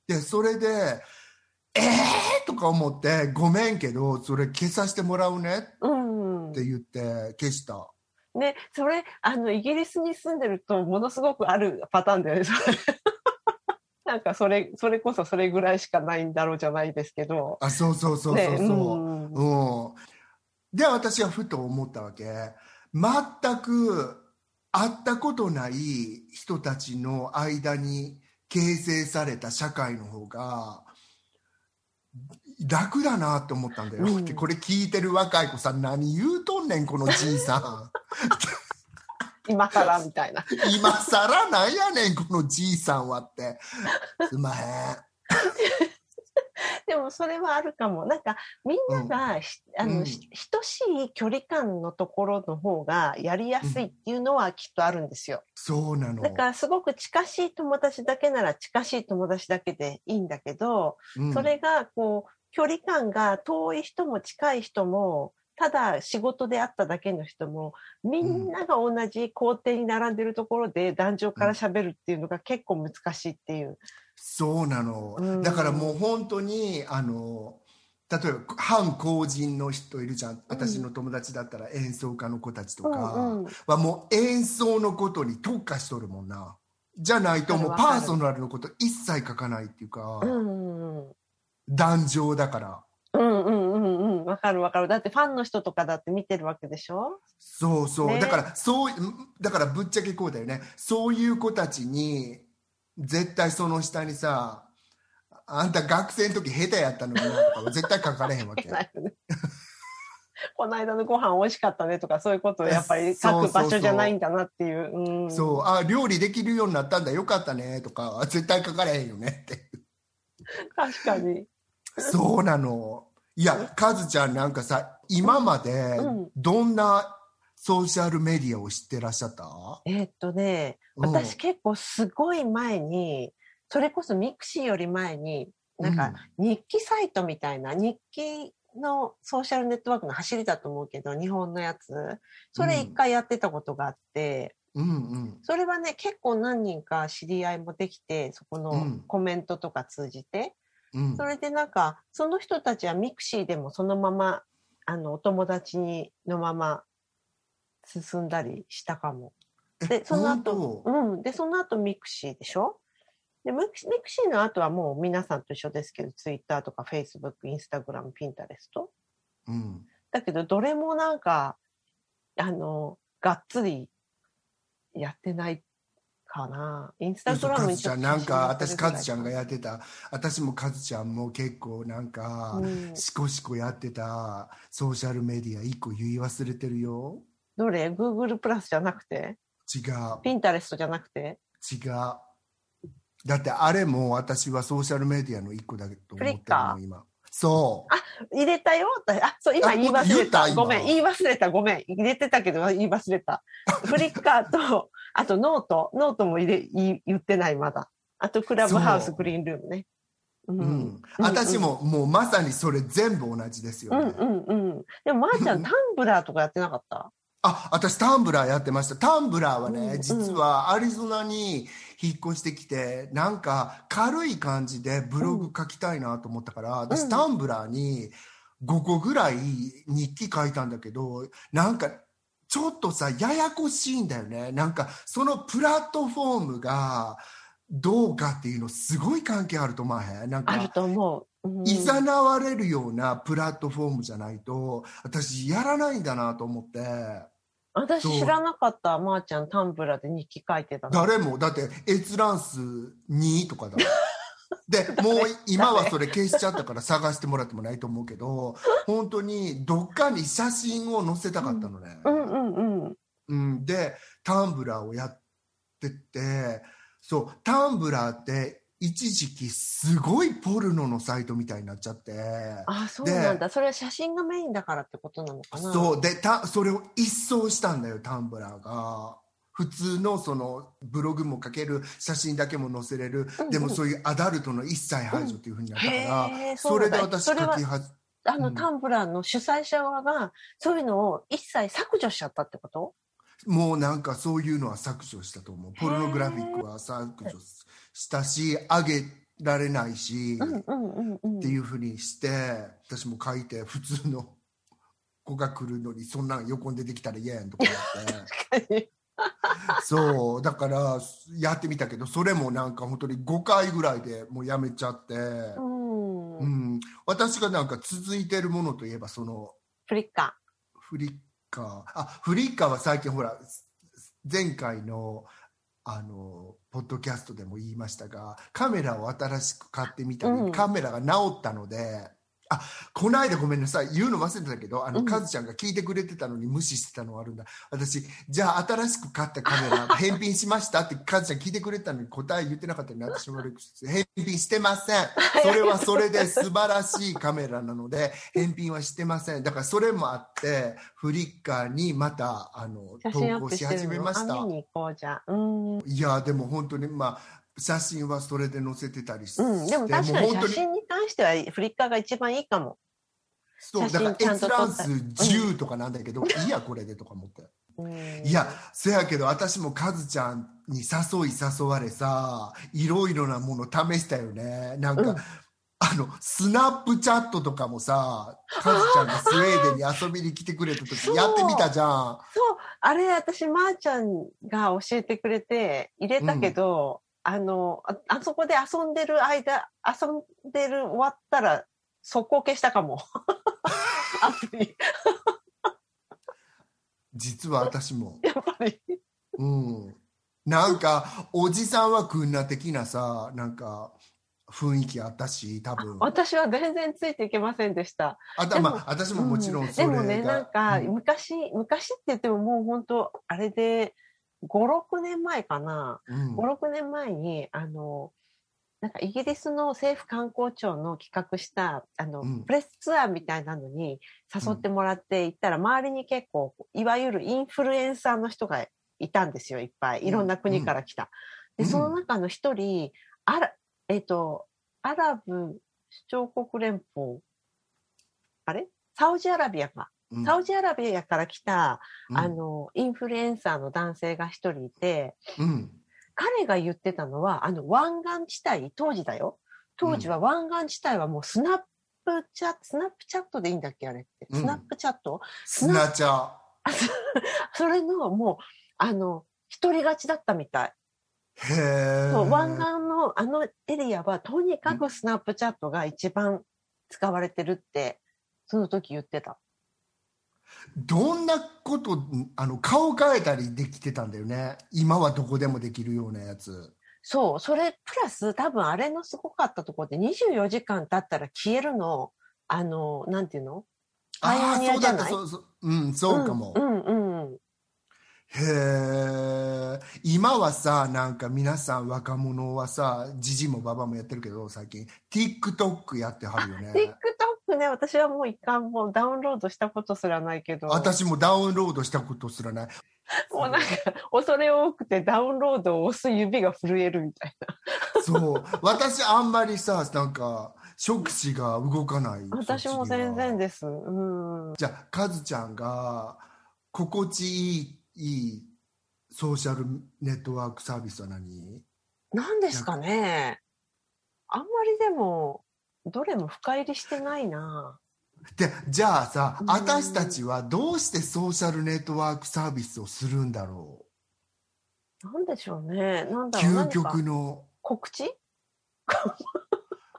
でそれで「えー!」とか思って「ごめんけどそれ消させてもらうね」うんっ。て言って消したね、それ、あの、イギリスに住んでると、ものすごくあるパターンだよね、それ。なんか、それ、それこそそれぐらいしかないんだろうじゃないですけど。あそうそうそうそうそう、ねうんうん、で私はふと思ったわけ全く会ったことない人たちの間に形成された社会の方が楽だなって思ったんだよ、うん。でこれ聞いてる若い子さん何言うとんねんこのじいさ今更みたいな。ん今更なんやねんこのじいさんはって。すんまへん。でもそれはあるかも。なんかみんながし、あの、うん。し等しい距離感のところの方がやりやすいっていうのはきっとあるんですよ。そうなの。だからすごく近しい友達だけなら近しい友達だけでいいんだけど、うん。それがこう距離感が遠い人も近い人もただ仕事で会っただけの人もみんなが同じ校庭に並んでるところで壇上から喋るっていうのが結構難しいっていう。そうなの、うん。だからもう本当にあの例えば反公人の人いるじゃん。私の友達だったら演奏家の子たちとか。はもう演奏のことに特化しとるもんな。じゃないともうパーソナルのこと一切書かないっていうか、うんうん壇上だから。うんうんうんうん。わかるわかる。だってファンの人とかだって見てるわけでしょ？そうそう、ね。だからそうだからぶっちゃけこうだよね。そういう子たちに絶対その下にさあんた学生の時下手やったのになとかは絶対書かれへんわけ この間のご飯美味しかったねとかそういうことをやっぱり書く場所じゃないんだなっていう。うん。そう、あ、料理できるようになったんだ、よかったね、とか、絶対書かれへんよねって。確かに。そうなの。いや、カズちゃんなんかさ、今までうん、どんなソーシャルメディアを知ってらっしゃった？えーっとね、うん。私結構すごい前に、それこそミクシーより前に、なんか日記サイトみたいな、日記のソーシャルネットワークの走りだと思うけど、日本のやつ。それ一回やってたことがあって、うんうん。それはね、結構何人か知り合いもできて、そこのうん。コメントとか通じて、うんそれでなんか、その人たちはミクシーでもそのまま、あの、お友達にのまま進んだりしたかも。で、その後、うん。で、その後ミクシーでしょ？で、ミクシミクシーの後はもう皆さんと一緒ですけど、ツイッターとかフェイスブック、インスタグラム、ピンタレスト。うん。だけど、どれもなんか、あの、がっつりやってないかな。インスタグラムカズちゃん、なんか、私、カズちゃんがややってた、私もカズちゃんも結構なんか、うんしこしこやってたソーシャルメディア一個言い忘れてるよ。どれ ?Google プラスじゃなくて？違う。ピンタレストじゃなくて？違う。だってあれも私はソーシャルメディアの一個だけと思ってるの今。そう。入れたよあ、そう、今あ言い忘れた。ごめん、言い忘れた。ごめん。入れてたけど言い忘れた。フリッカーと、あとノート。ノートも入れ、言い言ってない、まだ。あとクラブハウス、グリーンルームね。ううんん。私ももうまさにそれ全部同じですよね。うんうんうん。でも、まー、ちゃん、タンブラーとかやってなかった？あ、私タンブラーやってました。タンブラーはね、うんうん実はアリゾナに引っ越してきて、なんか軽い感じでブログ書きたいなと思ったから、私タンブラーに5個ぐらい日記書いたんだけど、なんかちょっとさ、ややこしいんだよね。なんかそのプラットフォームがどうかっていうのすごい関係あると思わへん？なんかあると思う。うん。いざなわれるようなプラットフォームじゃないと私やらないんだなと思って。私知らなかった、まー、ちゃん、タンブラーで日記書いてたの。誰も。だって閲覧数2とかだ でもう今はそれ消しちゃったから探してもらってもないと思うけど本当にどっかに写真を載せたかったのね、うんうんうん。うん、でタンブラーをやってってそうタンブラーって一時期すごいポルノのサイトみたいになっちゃって。あ、そうなんだ。それは写真がメインだからってことなのかな？そう。でたそれを一掃したんだよタンブラーが。普通のそのブログも書ける写真だけも載せれる、うんうん。でもそういうアダルトの一切排除っていうふうになったから、へーそれで私書きはあの、うん。タンブラーの主催者側が、そういうのを一切削除しちゃったってこと？もうなんかそういうのは削除したと思うポルノグラフィックは削除したし上げられないし。っていうふうにして私も書いて普通の子が来るのにそんなん横に出てきたら嫌やんとか思って。そうだからやってみたけどそれもなんか本当に5回ぐらいでもうやめちゃって、うん。うん、私がなんか続いてるものといえばそのフリッカフリッカーあフリッカーは最近ほら前回のあのポッドキャストでも言いましたがカメラを新しく買ってみたり、うん。カメラが直ったのであこの間ごめんなさい。言うの忘れてたけどあの、うん。カズちゃんが聞いてくれてたのに無視してたのがあるんだ。私じゃあ新しく買ったカメラ 返品しましたってカズちゃん聞いてくれてたのに答え言ってなかったのに私も返品してません。それはそれで素晴らしいカメラなので返品はしてません。だからそれもあってフリッカーにまたあの投稿し始めました。いやでも本当にまあ写真はそれで載せてたりして、うん、でも確かに写真に関してはフリッカーが一番いいかも。そうだから閲覧数と撮った。10とかなんだけど、いいやこれでとか思って。うん。いやそやけど私もカズちゃんに誘い誘われさいろいろなもの試したよね。なんか、うん。あのスナップチャットとかもさカズちゃんがスウェーデンに遊びに来てくれた時 やってみたじゃん。そう、あれ私、まー、ちゃんが教えてくれて入れたけど、あのあ、あそこで遊んでる間、遊んでる終わったら、速攻消したかも。アプリ。実は私も やっぱり。うんなんかおじさんはくんな的なさなんか雰囲気あったし多分私は全然ついていけませんでした。あとでもまあ私ももちろんそれが、でもね、なんか、うん昔、昔って言ってももう本当、あれで、5、6年前かな。うん5、6年前に、あの、なんかイギリスの政府観光庁の企画した、あの、うんプレスツアーみたいなのに誘ってもらって行ったら、周りに結構、いわゆるインフルエンサーの人がいたんですよ、いっぱい。いろんな国から来た。うんで、その中の一人、あら、えっ、と、アラブ首長国連邦、あれ？サウジアラビアか。うん。サウジアラビアから来た、うん。あの、インフルエンサーの男性が一人いて、うん。彼が言ってたのは、あの、湾岸地帯、当時だよ。当時は湾岸地帯はもうスナップチャット、スナップチャットでいいんだっけあれって。うん。スナップチャット、スナチャそれのもう、あの、一人勝ちだったみたい。へえそう湾岸のあのエリアは、とにかくスナップチャットが一番使われてるって、その時言ってた。どんなことあの顔変えたりできてたんだよね。今はどこでもできるようなやつ。そう、それプラス多分あれのすごかったところで24時間経ったら消えるの、あの、なんていうの？パイオああニアじゃない？そうだったそう。そううんそうかも、うんうんうん。へえ今はさなんか皆さん若者はさじじもばばもやってるけど最近。TikTok やってはるよね ね、私はもう一回もうダウンロードしたことすらないけど、私もダウンロードしたことすらないもうなんか恐れ多くてダウンロードを押す指が震えるみたいな。そう私あんまりさなんか触手が動かない私も全然でです。うん。じゃあカズちゃんが心地いいいいソーシャルネットワークサービスは何？何ですかねあんまりでも、どれも深入りしてないな。でじゃあさうん私たちはどうしてソーシャルネットワークサービスをするんだろなんでしょうね。なんうだろう。究極の告知？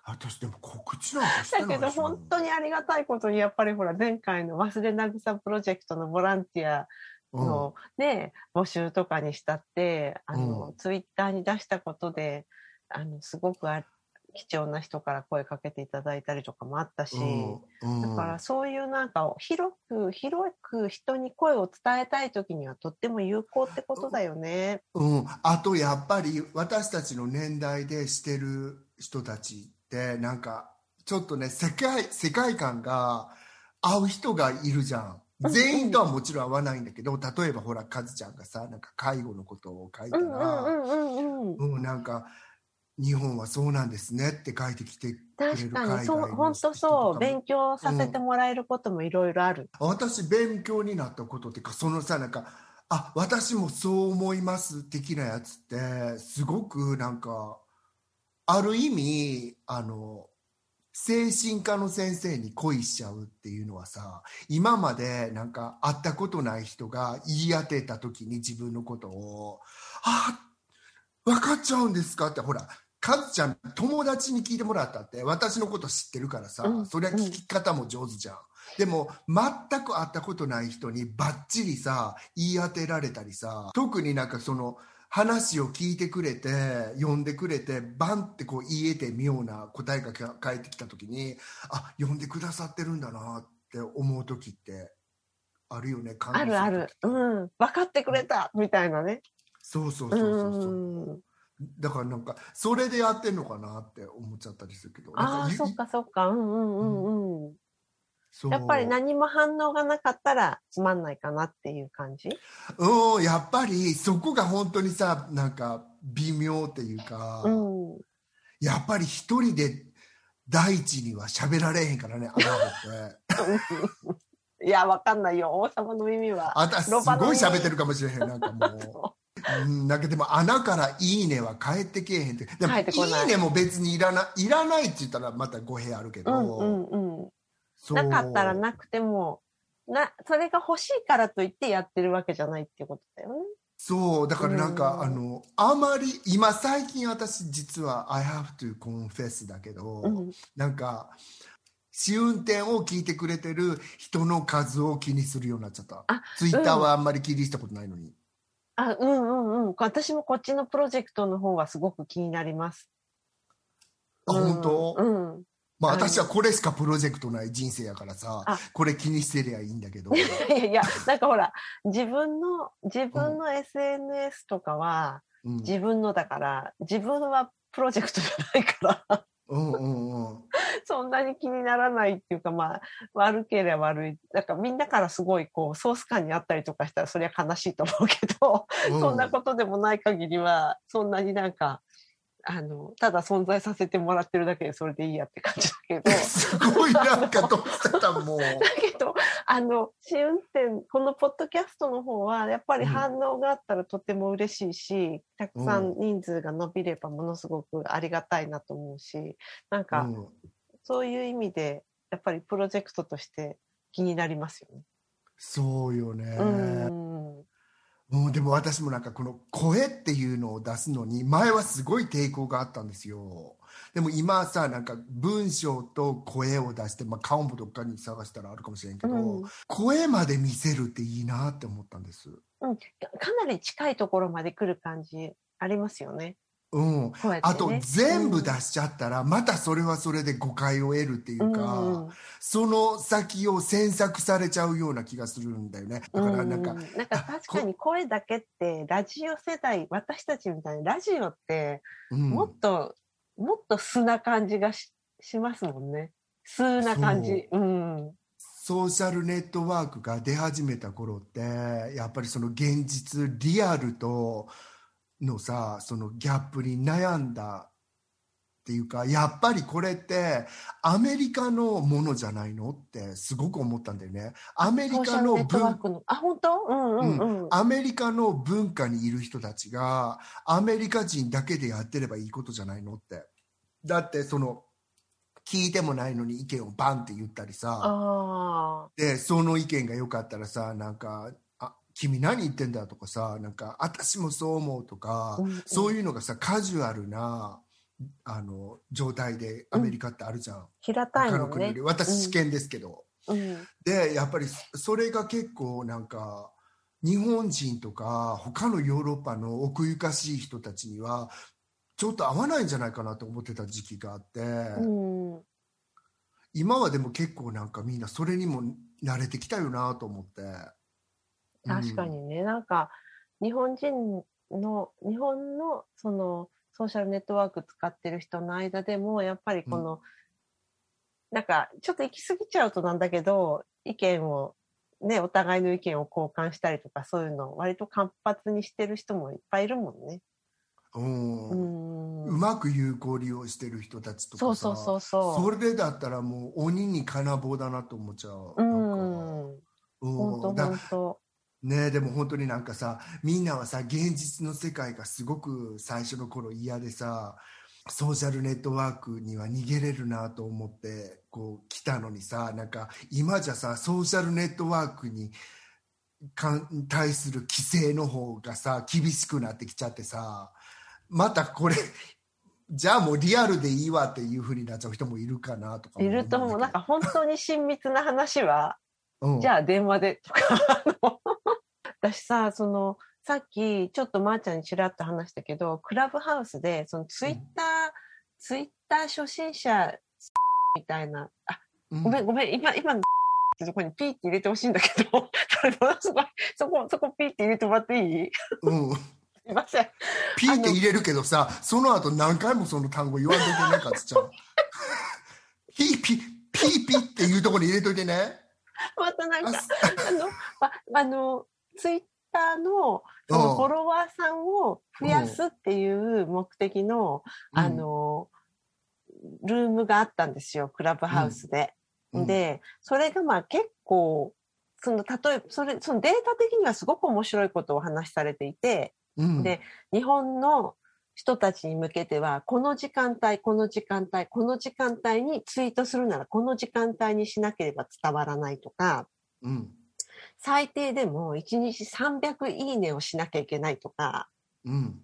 私でも告知なんかしてだけど本当にありがたいことにやっぱりほら前回の忘れなぐさプロジェクトのボランティアのね、募集とかにしたってあの、うんツイッターに出したことであのすごくあ貴重な人から声かけていただいたりとかもあったし、うんうんだからそういうなんか広く広く人に声を伝えたい時にはとっても有効ってことだよね。うん、あとやっぱり私たちの年代でしてる人たちってなんかちょっとね世界世界観が合う人がいるじゃんうん全員とはもちろん合わないんだけど例えばほらカズちゃんがさなんか介護のことを書いたら。うん、なんか日本はそうなんですねって書いてきてくれる確かにそう本当人そう勉強させてもらえることもいろいろある。私勉強になったことっていうかそのさなんかあ私もそう思います的なやつってすごくなんかある意味あの精神科の先生に恋しちゃうっていうのはさ今までなんか会ったことない人が言い当てた時に自分のことを「あ分かっちゃうんですか?」ってほらカズちゃん友達に聞いてもらったって。私のこと知ってるからさ、うん。そりゃ聞き方も上手じゃん。でも全く会ったことない人にバッチリさ言い当てられたりさ特になんかその話を聞いてくれて読んでくれてバンってこう言えて妙な答えが返ってきた時にあ読んでくださってるんだなって思う時ってあるよねあるある。うん。分かってくれた。みたいなね。そうそうそうそうそうだからなんかそれでやってんのかなって思っちゃったりするけどああそっかそっかうんうんうんうんやっぱり何も反応がなかったらつまんないかなっていう感じ？うんやっぱりそこが本当にさなんか微妙っていうか、うん、やっぱり一人で第一には喋られへんからねあのって。いや、わかんないよ。王様の耳は。あたすごい喋ってるかもしれへん。なんかもう。うん、だけども穴から「いいね」は返ってけえへんって。でも「い。いね」も別にいらないいらないって言ったらまた語弊あるけど、うんうんうん、なかったらなくても、な、それが欲しいからといってやってるわけじゃないっていうことだよね。そう、だからなんか、あの、あまり、今最近私実は I have to confess だけど、うん、なんか、試運転を聞いてくれてる人の数を気にするようになっちゃった。ツイッターはあんまり気にしたことないのに。あ、うんうんうん。私もこっちのプロジェクトの方はすごく気になります。あ、本当？うん。まあ私はこれしかプロジェクトない人生やからさ、これ気にしてりゃいいんだけど。いやいや、なんかほら、自分の、自分の SNS とかは、自分のだから、自分はプロジェクトじゃないから。うんうんうん、そんなに気にならないっていうか、まあ、悪ければ悪い。なんかみんなからすごいこう、ソース感にあったりとかしたらそれは悲しいと思うけど、うん、そんなことでもない限りは、そんなになんか、あの、ただ存在させてもらってるだけでそれでいいやって感じだけど。すごいなんかどうしてたもう。だけど、あの、試運転、このポッドキャストの方は、やっぱり反応があったらとても嬉しいし、うん、たくさん人数が伸びればものすごくありがたいなと思うし、なんか、うん、そういう意味で、やっぱりプロジェクトとして気になりますよね。そうよね。うんもうでも私もなんかこの声っていうのを出すのに前はすごい抵抗があったんですよ。でも今さなんか文章と声を出して、まあ、顔もどっかに探したらあるかもしれんけど、うん、声まで見せるっていいなって思ったんです、うん、かなり近いところまで来る感じありますよねうん、ね、あと全部出しちゃったら、またそれはそれで誤解を得るっていうか、うん、その先を詮索されちゃうような気がするんだよね。だからなんか、うん、なんか確かに声だけってラジオ世代私たちみたいにラジオってもっと、うん、もっと素な感じがししますもんね。素な感じ。うん。ソーシャルネットワークが出始めた頃ってやっぱりその現実リアルとのさそのギャップに悩んだっていうかやっぱりこれってアメリカのものじゃないのってすごく思ったんだよね。アメリカの文あ本当、うんうんうん、アメリカの文化にいる人たちがアメリカ人だけでやってればいいことじゃないのって。だってその聞いてもないのに意見をバンって言ったりさ。でその意見が良かったらさなんか君何言ってんだとかさなんか私もそう思うとか、うんうん、そういうのがさカジュアルなあの状態でアメリカってあるじゃん、うん、平たいのね。私試験ですけど、うん、でやっぱりそれが結構なんか日本人とか他のヨーロッパの奥ゆかしい人たちにはちょっと合わないんじゃないかなと思ってた時期があって、うん、今はでも結構なんかみんなそれにも慣れてきたよなと思って。確かにね、なんか日本人の日本のそのソーシャルネットワーク使ってる人の間でもやっぱりこの、うん、なんかちょっと行き過ぎちゃうとなんだけど意見をねお互いの意見を交換したりとかそういうのを割と活発にしてる人もいっぱいいるもんね。うん、うまく有効利用してる人たちとかそうそうそうそうそれだったらもう鬼に金棒だなと思っちゃう。うん。うん、本当本当。ねでも本当になんかさみんなはさ現実の世界がすごく最初の頃嫌でさソーシャルネットワークには逃げれるなと思ってこう来たのにさなんか今じゃさソーシャルネットワークに対する規制の方がさ厳しくなってきちゃってさまたこれじゃあもうリアルでいいわっていうふうになっちゃう人もいるかなとかいると思う。なんか本当に親密な話は、うん、じゃあ電話でとか、あの私さ、その、さっきちょっとまーちゃんにちらっと話したけど、クラブハウスで、そのツイッター、ツイッター初心者みたいな、あ、うん。ごめんごめん、今、今のってとこにピーって入れてほしいんだけど、それものすごい、そこ、そこピーって入れてもらっていい？うん、すいません。ピーって入れるけどさその後何回もその単語言わんといてねカズちゃん。ピーピーピーピーっていうところに入れといてね。またなんか、ああの、ま、あの、ツイッターの、そのうんフォロワーさんを増やすっていう目的の、あの、ルームがあったんですよ、クラブハウスで。うん。で、それがまあ結構、その、例えば、それ、そのデータ的にはすごく面白いことをお話しされていて、うん。で日本の人たちに向けては、この時間帯、この時間帯、この時間帯にツイートするなら、この時間帯にしなければ伝わらないとか、うん最低でも1日300いいねをしなきゃいけないとか、うん。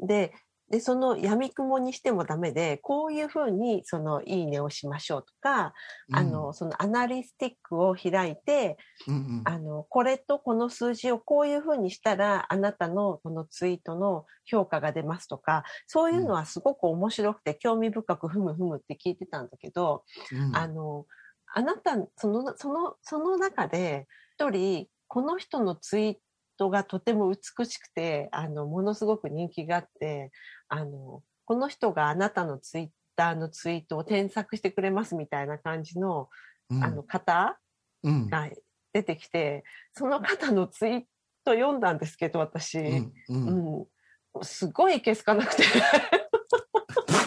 で、で、その闇雲にしてもダメで、こういうふうにそのいいねをしましょうとか、あの、そのアナリスティックを開いて、うんうん。あの、これとこの数字をこういうふうにしたら、あなたのこのツイートの評価が出ますとか、そういうのはすごく面白くて興味深くふむふむって聞いてたんだけど、うん。あの、あなた、その、その、その中で、一人、この人のツイートがとても美しくて、あの、ものすごく人気があって、あの、この人があなたのツイッターのツイートを添削してくれますみたいな感じの、うん。あの、方うん。が出てきて、その方のツイート読んだんですけど、私、うん。ううんん、すごいいけすかなくて。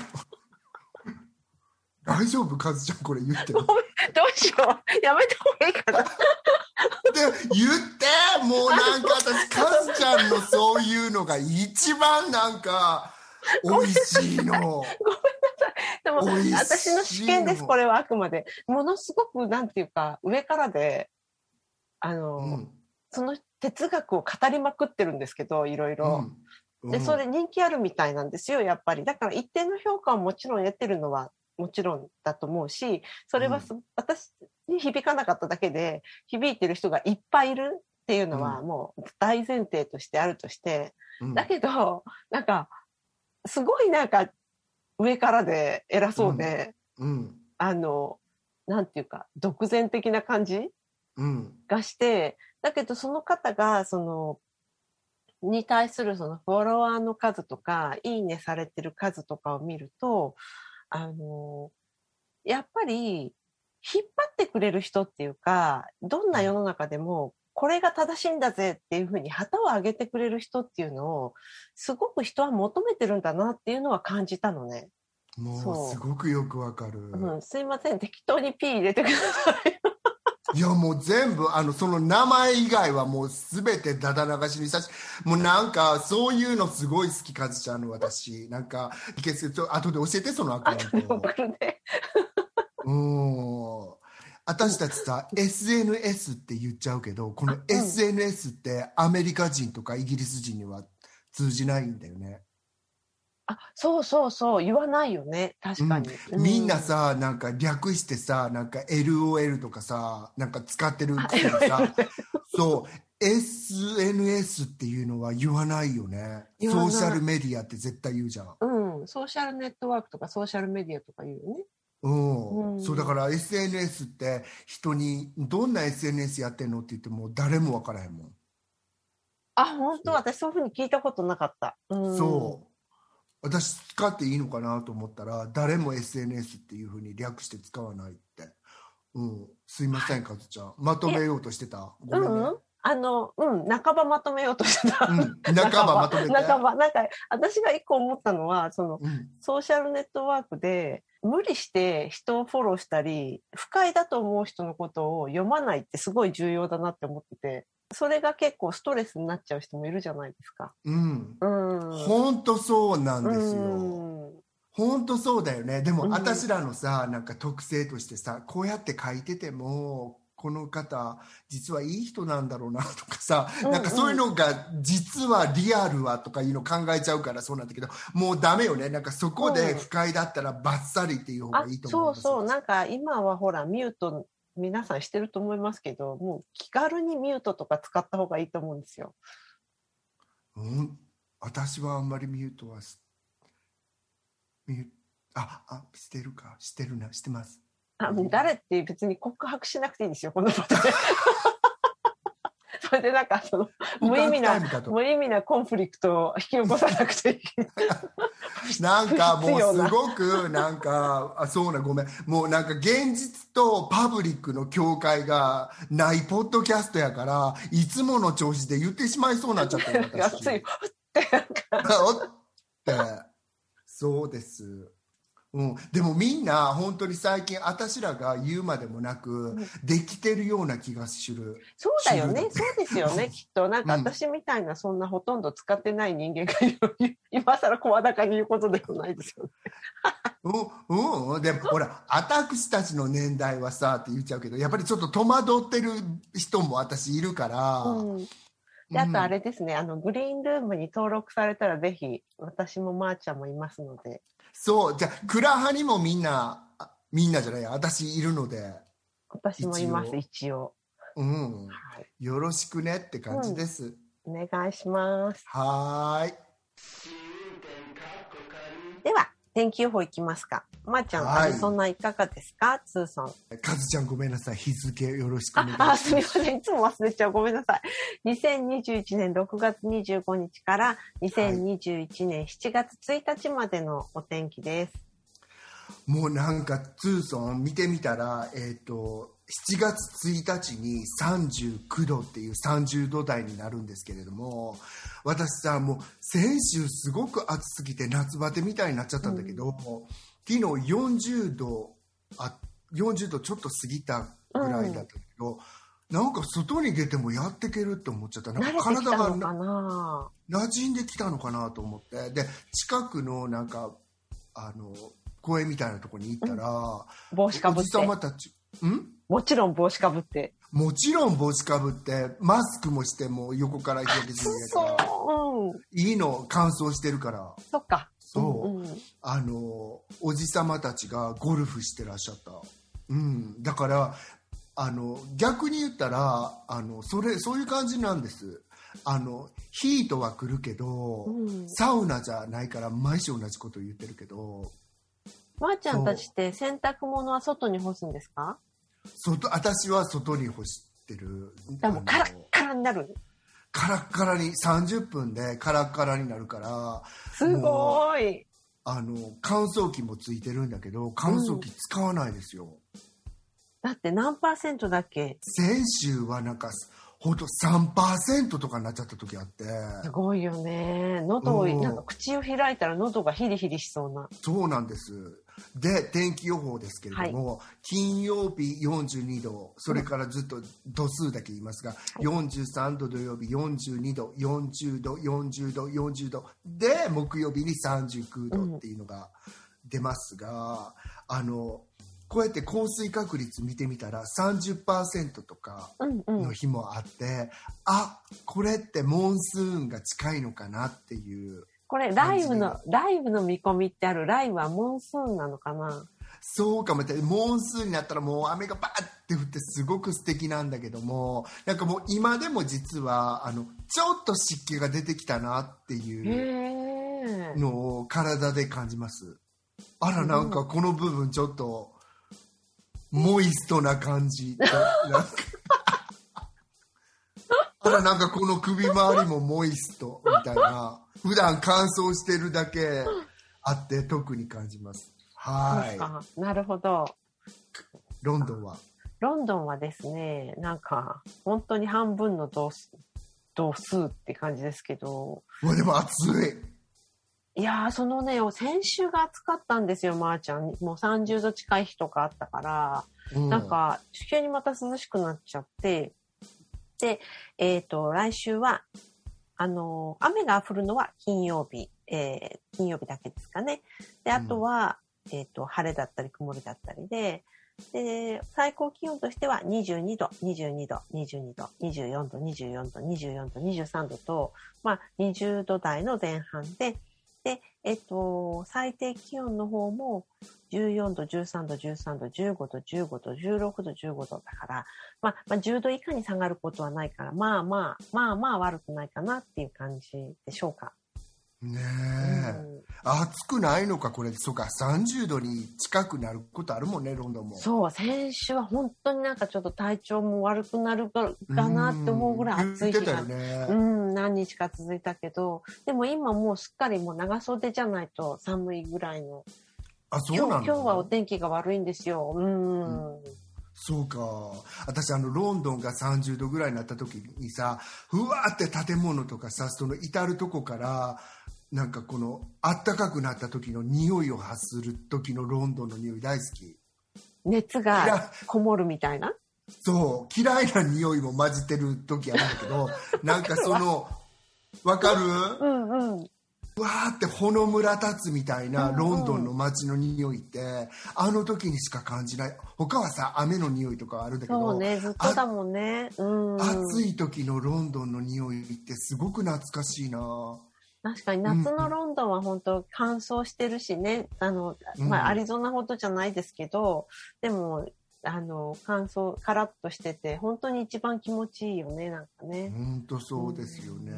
大丈夫カズちゃんこれ言ってもどうしよう。やめた方がいいかな。で言ってもうなんか私カズちゃんのそういうのが一番なんか美味しいのでも、美味しいの私の試験です、これはあくまで。ものすごく、なんていうか、上からで、あの、うんその哲学を語りまくってるんですけど、いろいろ。うんで、それ人気あるみたいなんですよ、やっぱり。だから一定の評価をもちろん得てるのはもちろんだと思うし、それはす、私に響かなかっただけで、響いてる人がいっぱいいるっていうのはもう大前提としてあるとして、うん。だけど、なんか、すごいなんか、上からで偉そうで、うん。あの、なんていうか、独善的な感じうん。がして、だけどその方が、その、に対するそのフォロワーの数とか、いいねされてる数とかを見ると、あの、やっぱり、引っ張ってくれる人っていうか、どんな世の中でも、これが正しいんだぜっていうふうに旗を上げてくれる人っていうのを、すごく人は求めてるんだなっていうのは感じたのね。もそううすごくよくわかる、うん、すいません、適当に P 入れてください。いやもう全部あのその名前以外はもう全てだだ流しにさしもうなんかそういうのすごい好きカズちゃんの私。なんかいけすちょ後で教えてそのアカウント。うん。私たちさ SNS って言っちゃうけどこの SNS ってアメリカ人とかイギリス人には通じないんだよね、あ、そうそうそう、言わないよね。確かに。うん。みんなさなんか略してさなんか LOL とかさなんか使ってるくせにさ。そう。SNS っていうのは言わないよね。ソーシャルメディアって絶対言うじゃん。うん、ソーシャルネットワークとかソーシャルメディアとか言うよね。うん。うん。そうだから SNS って人にどんな SNS やってんのって言っても誰も分からへんもん、あ、本当？私そういうふうに聞いたことなかった。うん、そう私使っていいのかなと思ったら誰も SNS っていうふうに略して使わないって。うん。すいませんカズちゃん。まとめようとしてた？ごめんね、うん、あの、うん、半ばまとめようとしてた。うん、半ば。まとめて半ば。なんか、私が一個思ったのは、その、うん。ソーシャルネットワークで、無理して人をフォローしたり、不快だと思う人のことを読まないってすごい重要だなって思ってて、それが結構ストレスになっちゃう人もいるじゃないですか。うん。うん。本当そうなんですよ。うん。本当そうだよね。でも、うん。私らのさなんか特性としてさこうやって書いててもこの方実はいい人なんだろうなとかさ、うんうん。なんかそういうのが実はリアルはとかいうの考えちゃうからそうなんだけどもうダメよね。なんかそこで不快だったらバッサリっていう方あがいいとそう思うそう。なんか今はほらミュート皆さんしてると思いますけどもう気軽にミュートとか使った方がいいと思うんですよ。うん、私はあんまりミュートはしミューああしてるか？してるなしてますあもう誰って別に告白しなくていいですよこの場で。それでなんかその無意味な無意味なコンフリクトを引き起こさなくていい。なんかもうすごくなんかあそうなごめん。もうなんか現実とパブリックの境界がないポッドキャストやからいつもの調子で言ってしまいそうになっちゃった ってなんか。おって。そうです、うん、でもみんな本当に最近私らが言うまでもなく、できてるような気がする。そうだよね。主そうですよね。きっと、なんかうん。私みたいな、そんなほとんど使ってない人間が 今更声高に言うことでもないですよね。うん、うん、でも ほら私たちの年代はさって言っちゃうけどやっぱりちょっと戸惑ってる人も私いるから、うん。で、あとあれですね、あの、グリーンルームに登録されたらぜひ、私もまーちゃんもいますので、そうじゃあクラハにもみんなあみんなじゃない私いるので、私もいます、一応。一応。うん、はい。よろしくねって感じです、お願いします。はーい。では、天気予報いきますか？まーちゃん、はいそんないかがですか？ツーソン。カズちゃんごめんなさい日付よろしくお願いしあ、まあすみません。いつも忘れちゃう。ごめんなさい。2021年6月25日から2021年7月1日までのお天気です。もうなんかツーソン見てみたら、えっと7月1日に39度っていう30度台になるんですけれども私さもう先週すごく暑すぎて夏バテみたいになっちゃったんだけど、昨日40度あ40度ちょっと過ぎたぐらいだったけど、なんか外に出てもやっていけるって思っちゃった。なんか体がかな？馴染んできたのかなと思って。で近くのなんかあの公園みたいなところに行ったら、帽子かぶっおじさまて。たちん？もちろん帽子かぶって。もちろん帽子かぶってマスクもしてもう横から日焼けするんやからそう。うん。いいの乾燥してるからそっか。そううんうんあのおじさまたちがゴルフしてらっしゃった、うん、だからあの逆に言ったらあのそれそういう感じなんですあのヒートは来るけど、うんサウナじゃないから毎週同じこと言ってるけどまーちゃんたちって洗濯物は外に干すんですか外私は外に干してるでもカラッカラになる。カラッカラに30分でカラッカラになるからすごい。あの乾燥機もついてるんだけど乾燥機使わないですよ、だって何パーセントだっけ？先週はなんかほんと3%とかになっちゃった時あってすごいよね。喉を、うんなんか口を開いたら喉がヒリヒリしそうな。そうなんですで天気予報ですけれども、金曜日42度それからずっと度数だけ言いますが、43度土曜日42度40度40度40度で木曜日に39度っていうのが出ますが、あのこうやって降水確率見てみたら30%とかうんうんの。日もあって、あこれってモンスーンが近いのかなっていうこれ、ライブ感の、ライブの見込みってある。ライブはモンスーンなのかな？そうかも。ってモンスーンになったらもう雨がバーって降ってすごく素敵なんだけどもなんかもう今でも実はあのちょっと湿気が出てきたなってへいうえ。のを体で感じます。あらなんかこの部分ちょっとモイストな感じ。あらなんかこの首周りもモイストみたいな普段乾燥してるだけあって特に感じます。はい。なるほど。ロンドンは？ロンドンはですね、なんか、本当に半分の同数、同数って感じですけど、うわでも暑い。いやー、そのね、先週が暑かったんですよ、まー、ちゃん。もう30度近い日とかあったから、うん。なんか、急にまた涼しくなっちゃって、で、えっ、と、来週は、あの、雨が降るのは金曜日、えー金曜日だけですかね。で、あとは、えっ、と、晴れだったり曇りだったりで、で、最高気温としては22度、22度、22度、24度、24度、24度、23度と、まあ、20度台の前半で、で、えっと、最低気温の方も14度、13度、13度、15度、15度、16度、15度だから、まあ、まあ、10度以下に下がることはないから、まあまあ、まあまあ悪くないかなっていう感じでしょうか。ねうえ、ん。暑くないのかこれ。そうか30度に近くなることあるもんねロンドンも。そう、先週は本当になんかちょっと体調も悪くなるかかなって思うぐらい暑い日がね、うん、何日か続いたけど、でも今もうすっかりもう長袖じゃないと寒いぐらいの。あそう今なの？日今日はお天気が悪いんですよ。うん。そうか。私あのロンドンが30度ぐらいになった時にさふわーって建物とかさその至るとこからなんかこのあったかくなった時の匂いを発する時のロンドンの匂い大好き熱がこもるみたいな？そう嫌いな匂いも混じってる時あるんだけど なんかそのわかる？うんうん。わーってほの村立つみたいなうんうんロンドンの街の匂いってあの時にしか感じない他はさ雨の匂いとかはあるんだけど、そうね、ずっとだもんね。うん。暑い時のロンドンの匂いってすごく懐かしいな確かに夏のロンドンは本当乾燥してるしね、あの、まうんあアリゾナほどじゃないですけど、でも、あの、乾燥、カラッとしてて、本当に一番気持ちいいよね、なんかね。本当そうですよね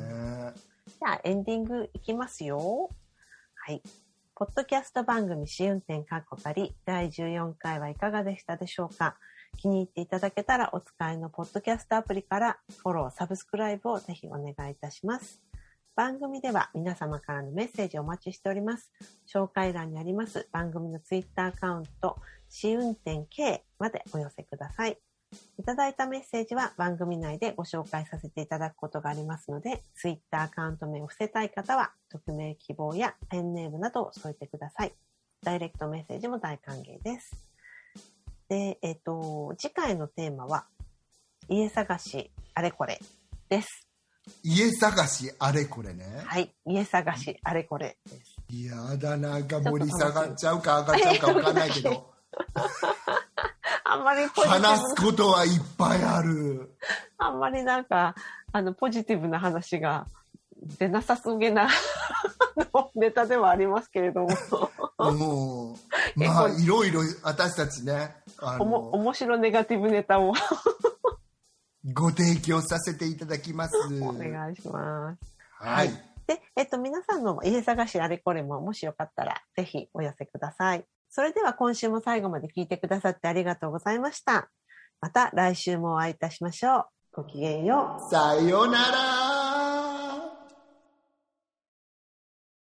じゃあエンディングいきますよ。はい。ポッドキャスト番組試運転カッコ仮第14回はいかがでしたでしょうか気に入っていただけたらお使いのポッドキャストアプリからフォロー、サブスクライブをぜひお願いいたします。番組では皆様からのメッセージをお待ちしております。紹介欄にあります番組のツイッターアカウント、試運転 K までお寄せください。いただいたメッセージは番組内でご紹介させていただくことがありますので、ツイッターアカウント名を伏せたい方は、匿名希望やペンネームなどを添えてください。ダイレクトメッセージも大歓迎です。で、えっ、と、次回のテーマは、家探しあれこれです。家探しあれこれねはい。家探しあれこれです。いやだなんか盛り下がっちゃうか上がっちゃうか分かんないけど あんまり話すことはいっぱいあるあんまりなんか、あの、ポジティブな話が出なさすげな ネタではありますけれども。もう まあいろいろ私たちねあおも、の面白ネガティブネタをご提供させていただきますお願いします。はい、で、えっと、皆さんの家探しあれこれももしよかったら、ぜひお寄せください。それでは今週も最後まで聞いてくださってありがとうございました。また来週もお会いいたしましょう。ごきげんよう。さよなら